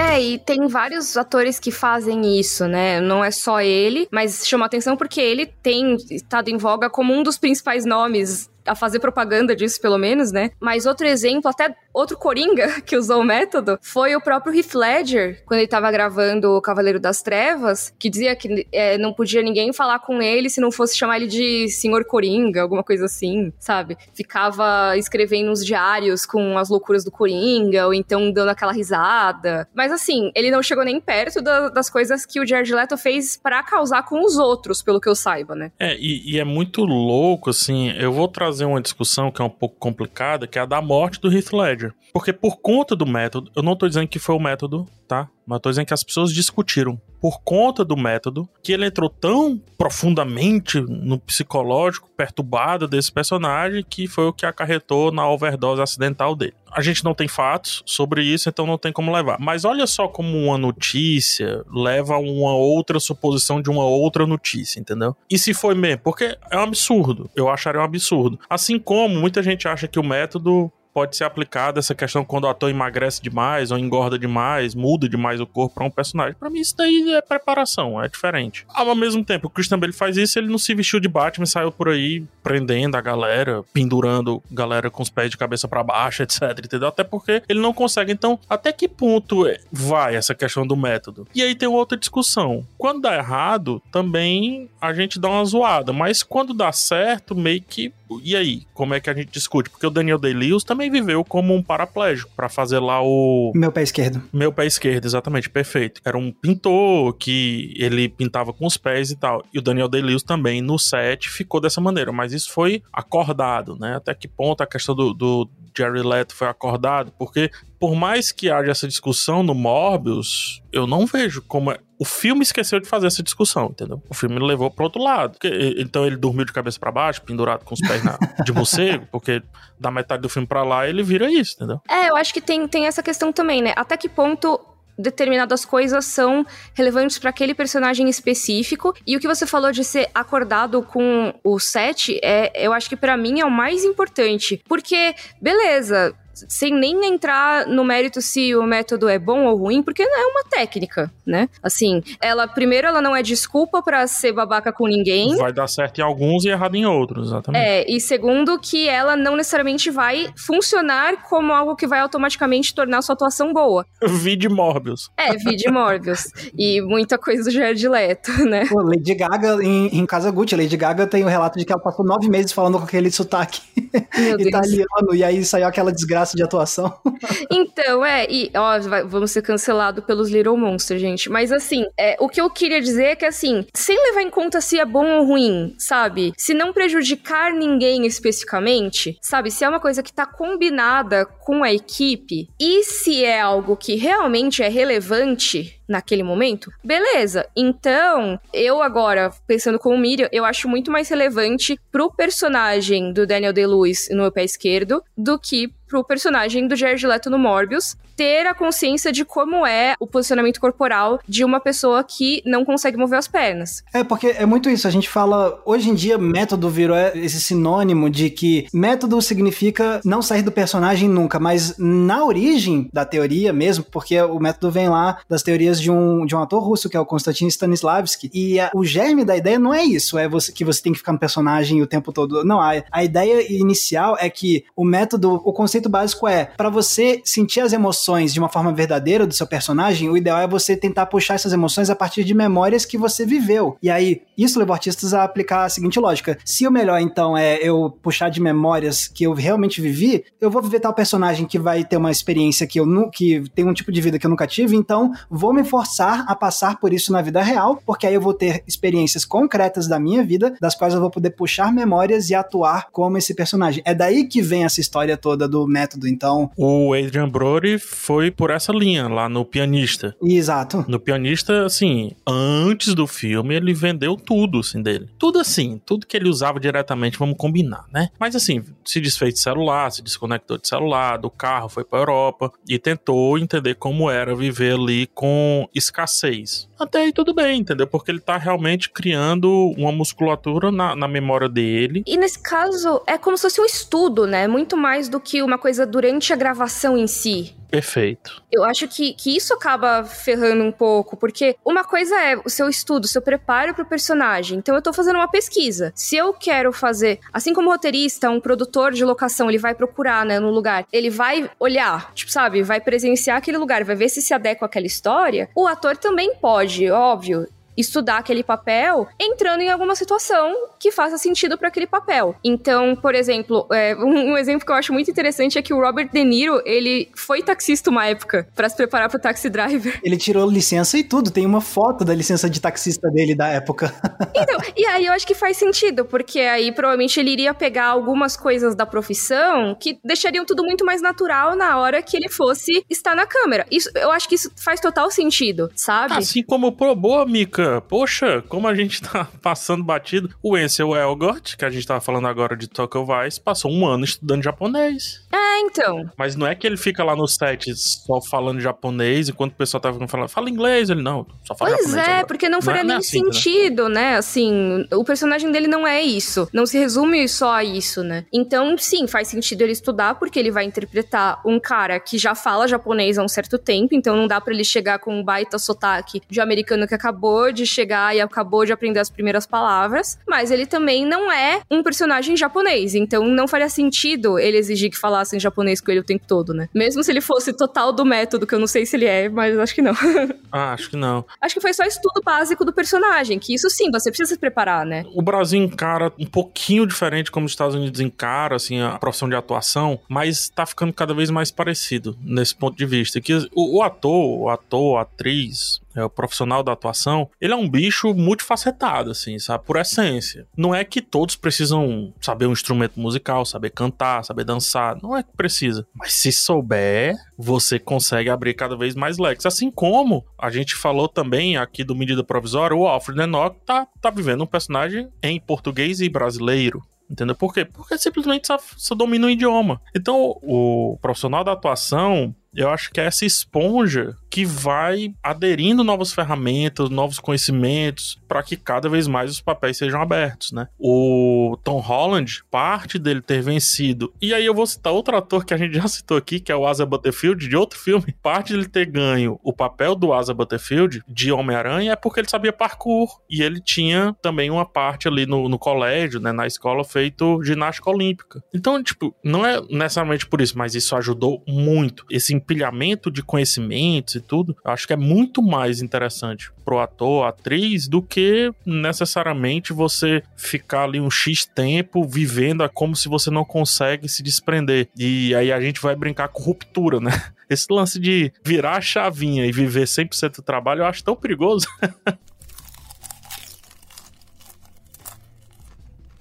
É, e tem vários atores que fazem isso, né? Não é só ele, mas chama atenção porque ele tem estado em voga como um dos principais nomes a fazer propaganda disso, pelo menos, né? Mas outro exemplo, até outro Coringa que usou o método, foi o próprio Heath Ledger, quando ele tava gravando O Cavaleiro das Trevas, que dizia que é, não podia ninguém falar com ele se não fosse chamar ele de Senhor Coringa, alguma coisa assim, sabe? Ficava escrevendo nos diários com as loucuras do Coringa, ou então dando aquela risada. Mas assim, ele não chegou nem perto da, das coisas que o Jared Leto fez para causar com os outros, pelo que eu saiba, né? É, e, e é muito louco, assim, eu vou trazer trazer uma discussão que é um pouco complicada, que é a da morte do Heath Ledger. Porque por conta do método, eu não tô dizendo que foi o método, tá? Mas tô dizendo que as pessoas discutiram por conta do método, que ele entrou tão profundamente no psicológico perturbado desse personagem que foi o que acarretou na overdose acidental dele. A gente não tem fatos sobre isso, então não tem como levar. Mas olha só como uma notícia leva a uma outra suposição de uma outra notícia, entendeu? E se foi mesmo? Porque é um absurdo. Eu acharia um absurdo. Assim como muita gente acha que o método pode ser aplicada essa questão quando o ator emagrece demais ou engorda demais, muda demais o corpo para um personagem. Para mim isso daí é preparação, é diferente. Ao mesmo tempo, o Christian Bale faz isso, ele não se vestiu de Batman e saiu por aí prendendo a galera, pendurando galera com os pés de cabeça para baixo, etc, entendeu? Até porque ele não consegue. Então, até que ponto vai essa questão do método? E aí tem outra discussão. Quando dá errado, também a gente dá uma zoada, mas quando dá certo, meio que e aí, como é que a gente discute? Porque o Daniel Day-Lewis também viveu como um paraplégico para fazer lá o meu pé esquerdo. Meu pé esquerdo, exatamente, perfeito. Era um pintor que ele pintava com os pés e tal. E o Daniel Day-Lewis também no set ficou dessa maneira, mas isso foi acordado, né? Até que ponto a questão do, do Jerry Leto foi acordado? Porque por mais que haja essa discussão no Morbius, eu não vejo como é o filme esqueceu de fazer essa discussão, entendeu? O filme levou pro outro lado. Então ele dormiu de cabeça para baixo, pendurado com os pés na, de morcego, porque da metade do filme para lá ele vira isso, entendeu? É, eu acho que tem, tem essa questão também, né? Até que ponto determinadas coisas são relevantes para aquele personagem específico. E o que você falou de ser acordado com o set, é, eu acho que para mim é o mais importante. Porque, beleza, sem nem entrar no mérito se o método é bom ou ruim, porque é uma técnica, né? Assim, ela primeiro ela não é desculpa para ser babaca com ninguém. Vai dar certo em alguns e errado em outros, exatamente. É, e segundo que ela não necessariamente vai funcionar como algo que vai automaticamente tornar sua atuação boa. Vide Morbius. É, vide Morbius. e muita coisa do Jared Leto, né? Pô, Lady Gaga em, em Casa Gucci, Lady Gaga tem o relato de que ela passou nove meses falando com aquele sotaque italiano, e aí saiu aquela desgraça de atuação. então, é, e ó, vai, vamos ser cancelados pelos Little Monsters, gente. Mas assim, é, o que eu queria dizer é que assim, sem levar em conta se é bom ou ruim, sabe? Se não prejudicar ninguém especificamente, sabe? Se é uma coisa que tá combinada com a equipe e se é algo que realmente é relevante naquele momento, beleza. Então, eu agora, pensando como Miriam, eu acho muito mais relevante pro personagem do Daniel Day-Lewis no meu pé esquerdo do que pro personagem do Jared Leto no Morbius ter a consciência de como é o posicionamento corporal de uma pessoa que não consegue mover as pernas. É, porque é muito isso. A gente fala, hoje em dia, método virou esse sinônimo de que método significa não sair do personagem nunca, mas na origem da teoria mesmo, porque o método vem lá das teorias de um, de um ator russo, que é o Konstantin Stanislavski, e a, o germe da ideia não é isso, é você, que você tem que ficar no personagem o tempo todo. Não, a, a ideia inicial é que o método, o conceito básico é, para você sentir as emoções emoções de uma forma verdadeira do seu personagem, o ideal é você tentar puxar essas emoções a partir de memórias que você viveu. E aí, isso levou artistas a aplicar a seguinte lógica: se o melhor então é eu puxar de memórias que eu realmente vivi, eu vou viver tal personagem que vai ter uma experiência que eu nu que tem um tipo de vida que eu nunca tive, então vou me forçar a passar por isso na vida real, porque aí eu vou ter experiências concretas da minha vida, das quais eu vou poder puxar memórias e atuar como esse personagem. É daí que vem essa história toda do método, então. O Adrian Brody foi por essa linha lá no Pianista. Exato. No Pianista, assim, antes do filme, ele vendeu tudo, assim, dele. Tudo assim, tudo que ele usava diretamente, vamos combinar, né? Mas assim, se desfez de celular, se desconectou de celular, do carro, foi pra Europa e tentou entender como era viver ali com escassez. Até aí tudo bem, entendeu? Porque ele tá realmente criando uma musculatura na, na memória dele. E nesse caso, é como se fosse um estudo, né? Muito mais do que uma coisa durante a gravação em si. Perfeito. Eu acho que, que isso acaba ferrando um pouco, porque uma coisa é o seu estudo, o seu preparo pro personagem. Então eu tô fazendo uma pesquisa. Se eu quero fazer, assim como roteirista, um produtor de locação, ele vai procurar, né, no lugar, ele vai olhar, tipo, sabe, vai presenciar aquele lugar, vai ver se se adequa àquela história. O ator também pode, óbvio estudar aquele papel entrando em alguma situação que faça sentido para aquele papel. Então, por exemplo, é, um, um, exemplo que eu acho muito interessante é que o Robert De Niro, ele foi taxista uma época para se preparar pro Taxi Driver. Ele tirou licença e tudo, tem uma foto da licença de taxista dele da época. então, e aí eu acho que faz sentido, porque aí provavelmente ele iria pegar algumas coisas da profissão que deixariam tudo muito mais natural na hora que ele fosse estar na câmera. Isso, eu acho que isso faz total sentido, sabe? Assim como pro boa, Mika, poxa, como a gente tá passando batido. O Ansel Elgort, que a gente tava falando agora de Tokyo Vice, passou um ano estudando japonês. É, então. Mas não é que ele fica lá no set só falando japonês, enquanto o pessoal tava falando, fala inglês, ele não, só fala pois japonês. Pois é, agora. porque não faria não é, nem é assim, sentido, né? né? Assim, o personagem dele não é isso. Não se resume só a isso, né? Então, sim, faz sentido ele estudar, porque ele vai interpretar um cara que já fala japonês há um certo tempo, então não dá para ele chegar com um baita sotaque de americano que acabou de chegar e acabou de aprender as primeiras palavras, mas ele também não é um personagem japonês, então não faria sentido ele exigir que falassem japonês com ele o tempo todo, né? Mesmo se ele fosse total do método, que eu não sei se ele é, mas acho que não. ah, acho que não. Acho que foi só estudo básico do personagem, que isso sim, você precisa se preparar, né? O Brasil encara um pouquinho diferente como os Estados Unidos encara, assim, a profissão de atuação, mas tá ficando cada vez mais parecido nesse ponto de vista. Que o, o ator, o ator, a atriz, é, o profissional da atuação, ele é um bicho multifacetado, assim, sabe? Por essência. Não é que todos precisam saber um instrumento musical, saber cantar, saber dançar. Não é que precisa. Mas se souber, você consegue abrir cada vez mais leques. Assim como a gente falou também aqui do Medida Provisória, o Alfred Enoch tá, tá vivendo um personagem em português e brasileiro. Entendeu? Por quê? Porque simplesmente só, só domina o idioma. Então, o profissional da atuação, eu acho que é essa esponja que vai aderindo novas ferramentas, novos conhecimentos, para que cada vez mais os papéis sejam abertos, né? O Tom Holland, parte dele ter vencido, e aí eu vou citar outro ator que a gente já citou aqui, que é o Asa Butterfield, de outro filme, parte dele ter ganho o papel do Asa Butterfield, de Homem-Aranha, é porque ele sabia parkour, e ele tinha também uma parte ali no, no colégio, né, na escola, feito ginástica olímpica. Então, tipo, não é necessariamente por isso, mas isso ajudou muito. Esse empilhamento de conhecimentos e tudo, acho que é muito mais interessante pro ator, atriz, do que necessariamente você ficar ali um X tempo vivendo como se você não consegue se desprender. E aí a gente vai brincar com ruptura, né? Esse lance de virar a chavinha e viver 100% do trabalho eu acho tão perigoso.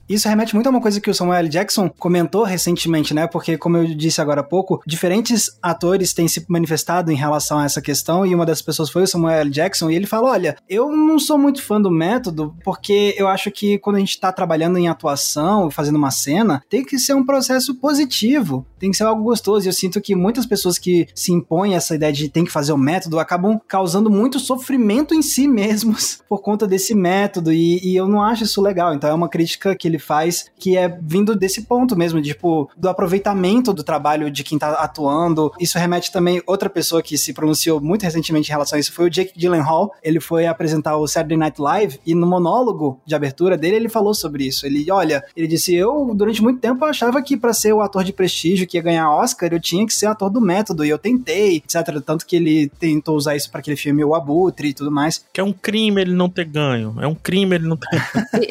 Isso remete muito a uma coisa que o Samuel L. Jackson comentou recentemente, né? Porque, como eu disse agora há pouco, diferentes atores têm se manifestado em relação a essa questão, e uma das pessoas foi o Samuel L. Jackson, e ele falou: olha, eu não sou muito fã do método, porque eu acho que quando a gente tá trabalhando em atuação, fazendo uma cena, tem que ser um processo positivo, tem que ser algo gostoso. E eu sinto que muitas pessoas que se impõem essa ideia de tem que fazer o método acabam causando muito sofrimento em si mesmos por conta desse método, e, e eu não acho isso legal. Então é uma crítica que ele faz, que é vindo desse ponto mesmo, de, tipo, do aproveitamento do trabalho de quem tá atuando. Isso remete também outra pessoa que se pronunciou muito recentemente em relação a isso, foi o Jake Gyllenhaal. Ele foi apresentar o Saturday Night Live e no monólogo de abertura dele ele falou sobre isso. Ele, olha, ele disse: "Eu durante muito tempo achava que para ser o ator de prestígio que ia ganhar Oscar, eu tinha que ser ator do método e eu tentei, etc, tanto que ele tentou usar isso para aquele filme O Abutre e tudo mais. Que é um crime ele não ter ganho. É um crime ele não ter.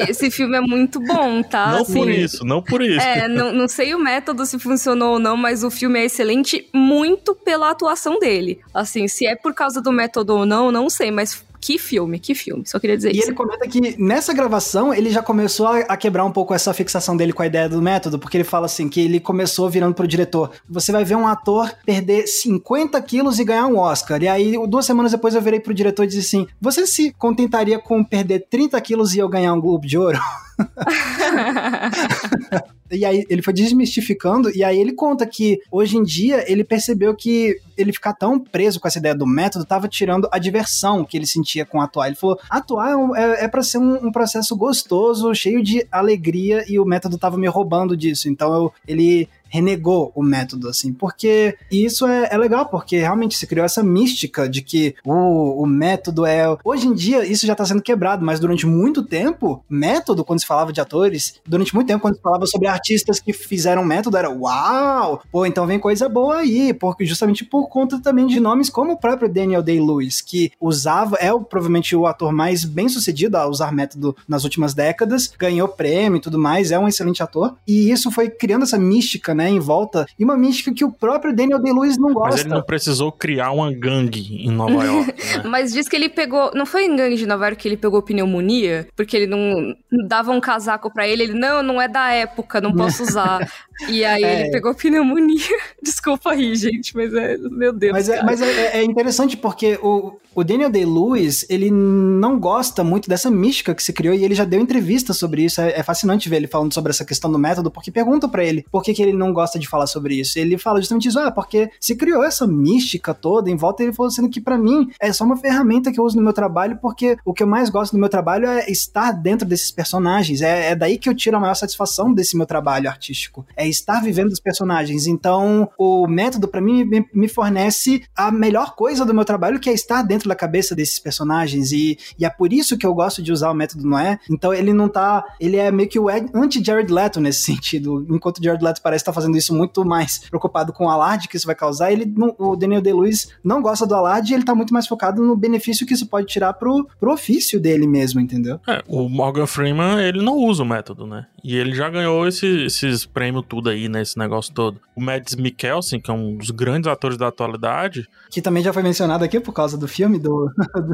Esse filme é muito bom, tá? Não assim, por isso, não por isso. É, não, não sei o método se funcionou ou não, mas o filme é excelente muito pela atuação dele. Assim, se é por causa do método ou não, não sei, mas que filme, que filme. Só queria dizer e isso. E ele comenta que nessa gravação ele já começou a, a, quebrar um pouco essa fixação dele com a ideia do método, porque ele fala assim: que ele começou virando pro diretor. Você vai ver um ator perder 50 quilos e ganhar um Oscar. E aí, duas semanas depois, eu virei pro diretor e disse assim: Você se contentaria com perder 30 quilos e eu ganhar um Globo de Ouro? E aí ele foi desmistificando, e aí ele conta que hoje em dia ele percebeu que ele ficar tão preso com essa ideia do método tava tirando a diversão que ele sentia com atuar. Ele falou: atuar é, é, é para ser um, um, processo gostoso, cheio de alegria, e o método tava me roubando disso. Então eu, ele renegou o método, assim, porque isso é, é, legal, porque realmente se criou essa mística de que o, o método é. Hoje em dia, isso já tá sendo quebrado, mas durante muito tempo, método, quando se falava de atores, durante muito tempo, quando se falava sobre artistas que fizeram método, era uau! Pô, então vem coisa boa aí, porque justamente por conta também de nomes como o próprio Daniel Day-Lewis, que usava, é o, provavelmente o ator mais bem sucedido a usar método nas últimas décadas, ganhou prêmio e tudo mais, é um excelente ator, e isso foi criando essa mística, né, em volta, e uma mística que o próprio Daniel Day-Lewis não gosta. Mas ele não precisou criar uma gangue em Nova York. Né? Mas diz que ele pegou, não foi em gangue de Nova York que ele pegou pneumonia, porque ele não dava um casaco para ele, ele não, não é da época, não posso usar. E aí é. ele pegou pneumonia. Desculpa aí, gente, mas é, meu Deus. Mas, é, mas é, é, interessante porque o, o Daniel Day-Lewis, ele não gosta muito dessa mística que se criou e ele já deu entrevista sobre isso. É, é fascinante ver ele falando sobre essa questão do método, porque pergunta para ele por que, que ele não gosta de falar sobre isso. Ele fala justamente isso, ah, porque se criou essa mística toda em volta, ele falou sendo que para mim é só uma ferramenta que eu uso no meu trabalho, porque o que eu mais gosto do meu trabalho é estar dentro desses personagens. É, é daí que eu tiro a maior satisfação desse meu trabalho artístico. É estar vivendo os personagens. Então, o método para mim me, fornece a melhor coisa do meu trabalho, que é estar dentro da cabeça desses personagens. E, e é por isso que eu gosto de usar o método Noé. Então, ele não tá. Ele é meio que o anti-Jared Leto nesse sentido. Enquanto o Jared Leto parece estar tá fazendo isso muito mais preocupado com o alarde que isso vai causar, ele não, o Daniel Day-Lewis não gosta do alarde e ele tá muito mais focado no benefício que isso pode tirar pro, pro ofício dele mesmo, entendeu? É, o Morgan Freeman, ele não usa o método, né? E ele já ganhou esse, esses prêmios tudo aí, né? Esse negócio todo. O Mads Mikkelsen, que é um dos grandes atores da atualidade. Que também já foi mencionado aqui por causa do filme do.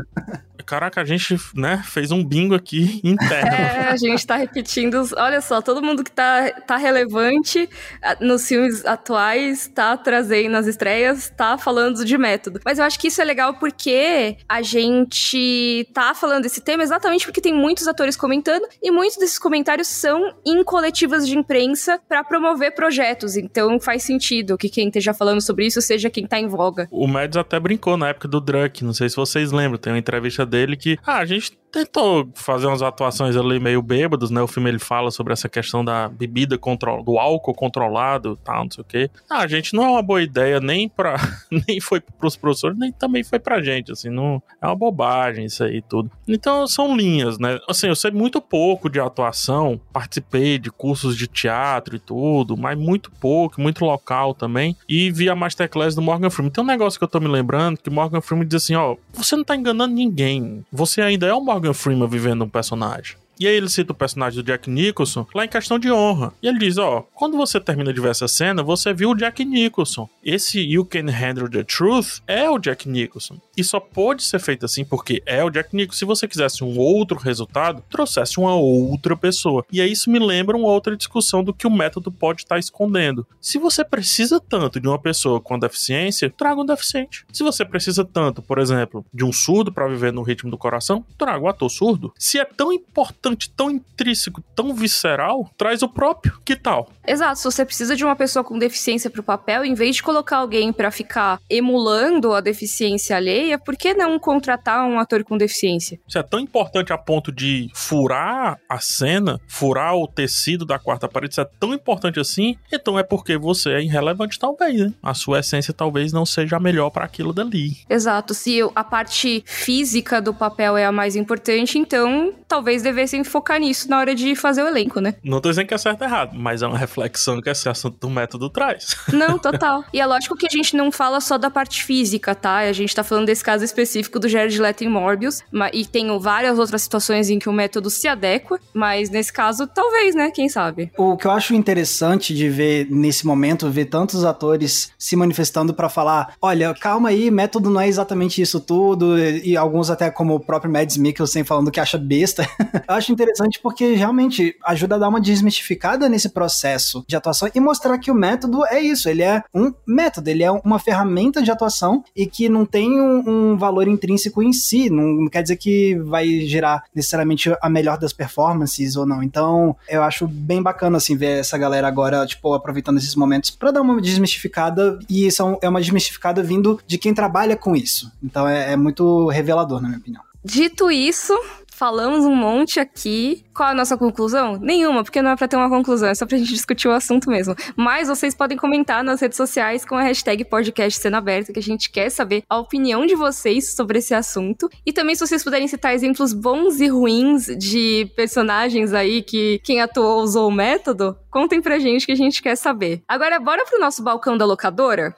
Caraca, a gente, né, fez um bingo aqui interno. É, a gente tá repetindo. Olha só, todo mundo que tá, tá relevante nos filmes atuais tá trazendo nas estreias, tá falando de método. Mas eu acho que isso é legal porque a gente tá falando desse tema exatamente porque tem muitos atores comentando e muitos desses comentários são em coletivas de imprensa para promover projetos. Então faz sentido que quem esteja falando sobre isso seja quem tá em voga. O Mads até brincou na época do Druck, não sei se vocês lembram, tem uma entrevista dele que, ah, a gente tentou fazer umas atuações ali meio bêbados, né? O filme ele fala sobre essa questão da bebida control, do álcool controlado, tal, não sei o quê. Ah, a gente não é uma boa ideia nem para nem foi pros professores, nem também foi pra gente, assim, não é uma bobagem isso aí tudo. Então são linhas, né? Assim, eu sei muito pouco de atuação, participei de cursos de teatro e tudo, mas muito pouco, muito local também, e vi a masterclass do Morgan Freeman. Tem um negócio que eu tô me lembrando que Morgan Freeman diz assim, ó, você não tá enganando ninguém. Você ainda é o Morgan Freeman vivendo um personagem. E aí ele cita o personagem do Jack Nicholson lá em questão de honra. E ele diz, ó, quando você termina de ver essa cena, você viu o Jack Nicholson. Esse You Can Handle the Truth é o Jack Nicholson. E só pode ser feito assim porque é o Jack Nicholson. Se você quisesse um outro resultado, trouxesse uma outra pessoa. E aí isso me lembra uma outra discussão do que o método pode estar escondendo. Se você precisa tanto de uma pessoa com deficiência, traga um deficiente. Se você precisa tanto, por exemplo, de um surdo para viver no ritmo do coração, traga um ator surdo. Se é tão importante, tão intrínseco, tão visceral, traz o próprio. Que tal? Exato. Se você precisa de uma pessoa com deficiência para o papel, em vez de colocar alguém para ficar emulando a deficiência alheia, por que não contratar um ator com deficiência? Isso é tão importante a ponto de furar a cena, furar o tecido da quarta parede, isso é tão importante assim, então é porque você é irrelevante, talvez, né? A sua essência talvez não seja a melhor para aquilo dali. Exato. Se a parte física do papel é a mais importante, então talvez devessem focar nisso na hora de fazer o elenco, né? Não tô dizendo que é certo ou errado, mas é uma reflexão que esse assunto do método traz. Não, total. e é lógico que a gente não fala só da parte física, tá? A gente tá falando desse caso específico do Jared Leto em Morbius, e tem várias outras situações em que o método se adequa, mas nesse caso, talvez, né? Quem sabe? O que eu acho interessante de ver nesse momento, ver tantos atores se manifestando para falar: olha, calma aí, método não é exatamente isso tudo, e alguns até como o próprio Mads Mikkelsen falando que acha besta. eu acho interessante porque realmente ajuda a dar uma desmistificada nesse processo de atuação e mostrar que o método é isso, ele é um método, ele é uma ferramenta de atuação e que não tem um, um valor intrínseco em si, não, não quer dizer que vai gerar necessariamente a melhor das performances ou não. Então, eu acho bem bacana assim ver essa galera agora, tipo, aproveitando esses momentos para dar uma desmistificada e são, é uma desmistificada vindo de quem trabalha com isso. Então é, é muito revelador, na minha opinião. Dito isso, falamos um monte aqui. Qual a nossa conclusão? Nenhuma, porque não é pra ter uma conclusão, é só pra gente discutir o assunto mesmo. Mas vocês podem comentar nas redes sociais com a hashtag podcast Cena Aberta, que a gente quer saber a opinião de vocês sobre esse assunto. E também se vocês puderem citar exemplos bons e ruins de personagens aí que quem atuou usou o método, contem pra gente que a gente quer saber. Agora, bora pro nosso balcão da locadora?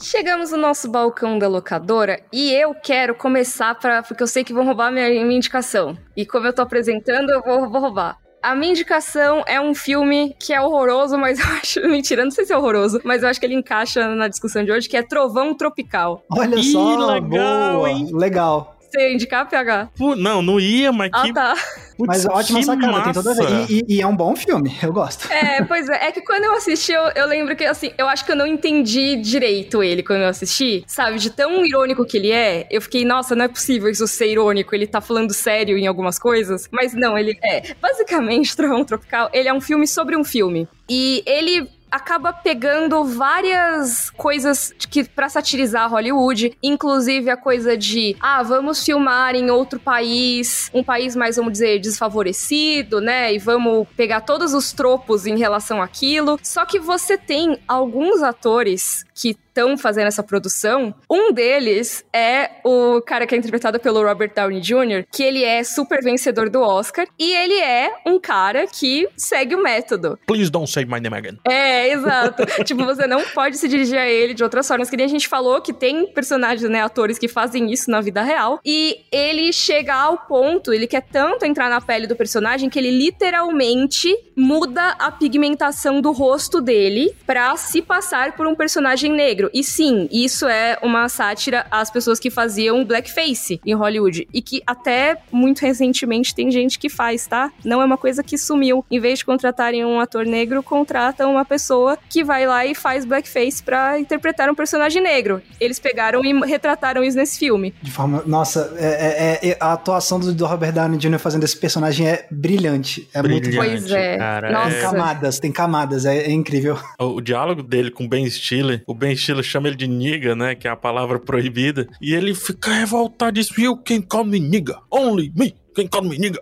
Chegamos no nosso balcão da locadora e eu quero começar para porque eu sei que vão roubar minha, minha indicação. E como eu tô apresentando, eu vou, vou roubar. A minha indicação é um filme que é horroroso, mas eu acho. Mentira, não sei se é horroroso, mas eu acho que ele encaixa na discussão de hoje, que é Trovão Tropical. Olha Ih, só, legal, boa, hein? legal. Você ia indicar, PH? Pô, não, não ia, mas ah, que... tá. Putz, Mas ótima sacada, massa. tem toda a ver. E, e, e, é um bom filme, eu gosto. É, pois é. É que quando eu assisti, eu, eu, lembro que, assim, eu acho que eu não entendi direito ele quando eu assisti. Sabe, de tão irônico que ele é, eu fiquei, nossa, não é possível isso ser irônico. Ele tá falando sério em algumas coisas. Mas não, ele é. Basicamente, Trovão Tropical, ele é um filme sobre um filme. E ele acaba pegando várias coisas que para satirizar Hollywood, inclusive a coisa de, ah, vamos filmar em outro país, um país mais, vamos dizer, desfavorecido, né? E vamos pegar todos os tropos em relação àquilo. Só que você tem alguns atores que estão fazendo essa produção. Um deles é o cara que é interpretado pelo Robert Downey Jr., que ele é super vencedor do Oscar e ele é um cara que segue o método. Please don't say my name again. É, exato. tipo, você não pode se dirigir a ele de outras formas. Que nem a gente falou que tem personagens, né, atores que fazem isso na vida real. E ele chega ao ponto, ele quer tanto entrar na pele do personagem que ele literalmente muda a pigmentação do rosto dele pra se passar por um personagem negro. E sim, isso é uma sátira às pessoas que faziam blackface em Hollywood. E que até muito recentemente tem gente que faz, tá? Não é uma coisa que sumiu. Em vez de contratarem um ator negro, contratam uma pessoa que vai lá e faz blackface para interpretar um personagem negro. Eles pegaram e retrataram isso nesse filme. De forma. Nossa, é, é, é a atuação do, do, Robert Downey Jr. fazendo esse personagem é brilhante. É brilhante, muito Pois é. Cara, Nossa. Tem camadas, tem camadas, é, é incrível. O, o, diálogo dele com Ben Stiller, o Ben Stiller chama ele de nigga, né? Que é a palavra proibida. E ele fica revoltado e You can call me nigga, only me quem come menina?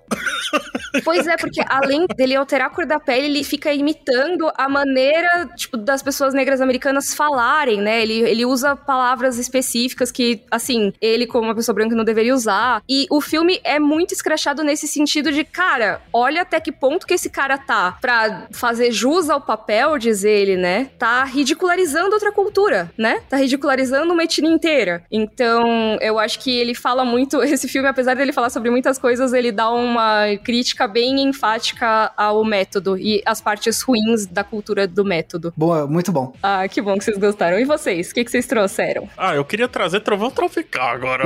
Pois é, porque além dele alterar a cor da pele, ele fica imitando a maneira, tipo, das pessoas negras americanas falarem, né? Ele, ele usa palavras específicas que, assim, ele como uma pessoa branca não deveria usar. E o filme é muito escrachado nesse sentido de, cara, olha até que ponto que esse cara tá pra fazer jus ao papel, diz ele, né? Tá ridicularizando outra cultura, né? Tá ridicularizando uma etnia inteira. Então, eu acho que ele fala muito, esse filme, apesar dele falar sobre muitas coisas, ele dá uma crítica bem enfática ao método e as partes ruins da cultura do método. Boa, muito bom. Ah, que bom que vocês gostaram. E vocês? O que, que vocês trouxeram? Ah, eu queria trazer Trovão Tropical agora,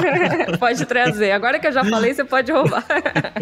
pode trazer. Agora que eu já falei, você pode roubar.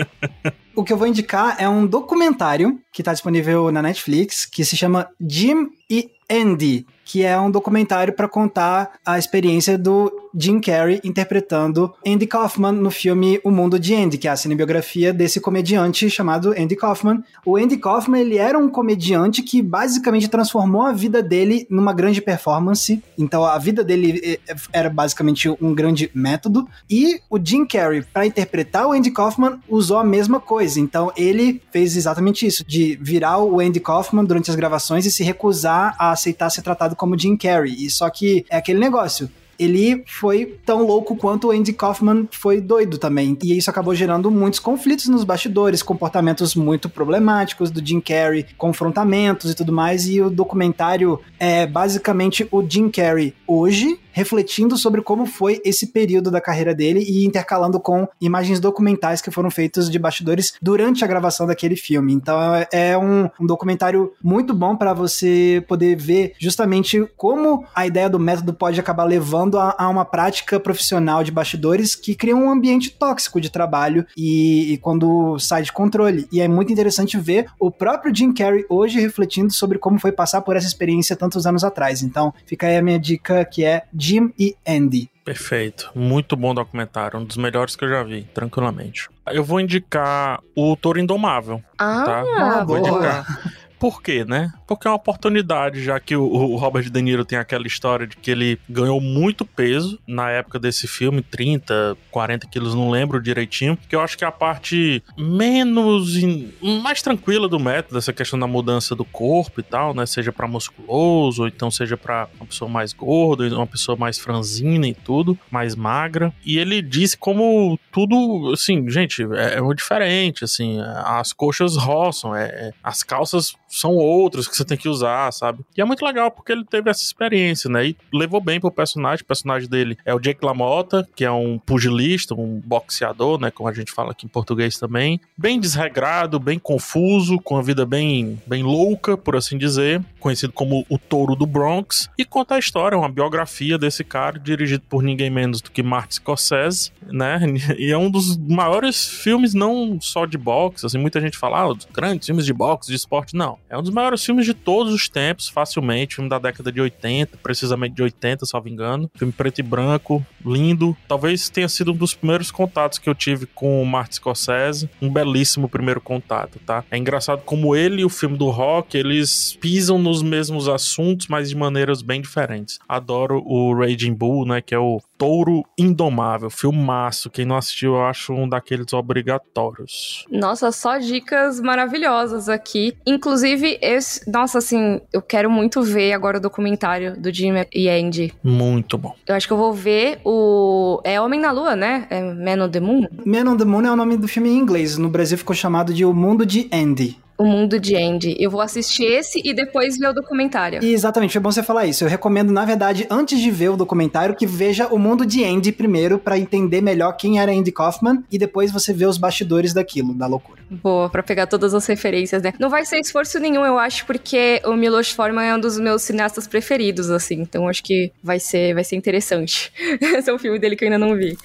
o que eu vou indicar é um documentário que está disponível na Netflix que se chama Jim e Andy que é um documentário para contar a experiência do Jim Carrey interpretando Andy Kaufman no filme O Mundo de Andy, que é a cinebiografia desse comediante chamado Andy Kaufman. O Andy Kaufman, ele era um comediante que basicamente transformou a vida dele numa grande performance. Então a vida dele eh, era basicamente um grande método e o Jim Carrey para interpretar o Andy Kaufman usou a mesma coisa. Então ele fez exatamente isso, de virar o Andy Kaufman durante as gravações e se recusar a aceitar ser tratado como Jim Carrey. E só que é aquele negócio ele foi tão louco quanto o Andy Kaufman foi doido também. E isso acabou gerando muitos conflitos nos bastidores, comportamentos muito problemáticos do Jim Carrey, confrontamentos e tudo mais. E o documentário é basicamente o Jim Carrey hoje refletindo sobre como foi esse período da carreira dele e intercalando com imagens documentais que foram feitas de bastidores durante a gravação daquele filme. Então é, é um, um documentário muito bom para você poder ver justamente como a ideia do método pode acabar levando a, a uma prática profissional de bastidores que cria um ambiente tóxico de trabalho e, e quando sai de controle. E é muito interessante ver o próprio Jim Carrey hoje refletindo sobre como foi passar por essa experiência tantos anos atrás. Então, fica aí a minha dica que é Jim e Andy. Perfeito. Muito bom documentário. Um dos melhores que eu já vi, tranquilamente. Eu vou indicar o Toro Indomável. Ah, tá? Vou Vou indicar. Por quê, né? Porque é uma oportunidade, já que o, o, Robert De Niro tem aquela história de que ele ganhou muito peso na época desse filme, 30, 40 quilos, não lembro direitinho, que eu acho que é a parte menos, in, mais tranquila do método, essa questão da mudança do corpo e tal, né? Seja para musculoso, ou então seja para uma pessoa mais gorda, uma pessoa mais franzina e tudo, mais magra. E ele disse como tudo, assim, gente, é, é muito diferente, assim, as coxas roçam, é, é as calças são outros que você tem que usar, sabe? E é muito legal porque ele teve essa experiência, né? E levou bem pro personagem. O personagem dele é o Jake LaMotta, que é um pugilista, um boxeador, né? Como a gente fala aqui em português também. Bem desregrado, bem confuso, com a vida bem, bem louca, por assim dizer. Conhecido como o Touro do Bronx. E conta a história, uma biografia desse cara, dirigido por ninguém menos do que Martin Scorsese, né? E é um dos maiores filmes, não só de boxe, assim, muita gente fala, ah, grandes filmes de boxe, de esporte, não. É um dos maiores filmes de todos os tempos, facilmente. Filme da década de 80, precisamente de 80, salvo engano. Filme preto e branco, lindo. Talvez tenha sido um dos primeiros contatos que eu tive com o Martin Scorsese. Um belíssimo primeiro contato, tá? É engraçado como ele e o filme do Rock, eles pisam nos mesmos assuntos, mas de maneiras bem diferentes. Adoro o Raging Bull, né? Que é o Touro Indomável. Filmaço. Quem não assistiu, eu acho um daqueles obrigatórios. Nossa, só dicas maravilhosas aqui. Inclusive, esse. Nossa, assim, eu quero muito ver agora o documentário do Jim e Andy. Muito bom. Eu acho que eu vou ver o. É Homem na Lua, né? É Man on the Moon? Man on the Moon é o nome do filme em inglês. No Brasil ficou chamado de O Mundo de Andy. O Mundo de Andy. Eu vou assistir esse e depois ver o documentário. Exatamente, foi bom você falar isso. Eu recomendo, na verdade, antes de ver o documentário, que veja o Mundo de Andy primeiro, para entender melhor quem era Andy Kaufman, e depois você vê os bastidores daquilo, da loucura. Boa, pra pegar todas as referências, né? Não vai ser esforço nenhum, eu acho, porque o Milos Forman é um dos meus cineastas preferidos, assim. Então acho que vai ser, vai ser interessante. Esse é um filme dele que eu ainda não vi.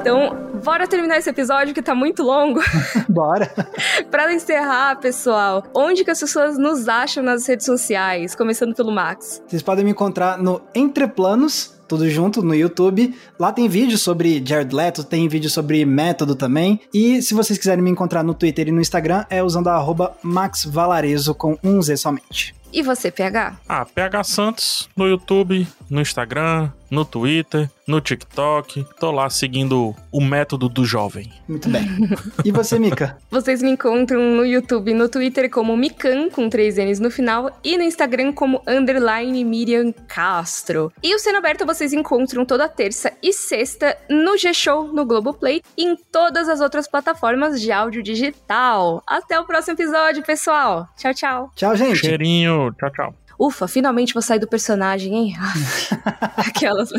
Então, bora terminar esse episódio que tá muito longo. Bora. pra encerrar, pessoal, onde que as pessoas nos acham nas redes sociais? Começando pelo Max. Vocês podem me encontrar no Entreplanos, tudo junto no YouTube. Lá tem vídeo sobre Jared Leto, tem vídeo sobre método também. E se vocês quiserem me encontrar no Twitter e no Instagram, é usando a arroba maxvalarezo com um Z somente. E você, PH? Ah, PH Santos no YouTube, no Instagram, no Twitter, no TikTok. Tô lá seguindo o método do jovem. Muito bem. E você, Mika? Vocês me encontram no YouTube e no Twitter como Mikan, com três N's no final, e no Instagram como underline Miriam Castro. E o Cena Aberto vocês encontram toda terça e sexta no G-Show, no Globoplay e em todas as outras plataformas de áudio digital. Até o próximo episódio, pessoal. Tchau, tchau. Tchau, gente. Cheirinho. Tchau, tchau. Ufa, finalmente vou sair do personagem, hein? Aquelas.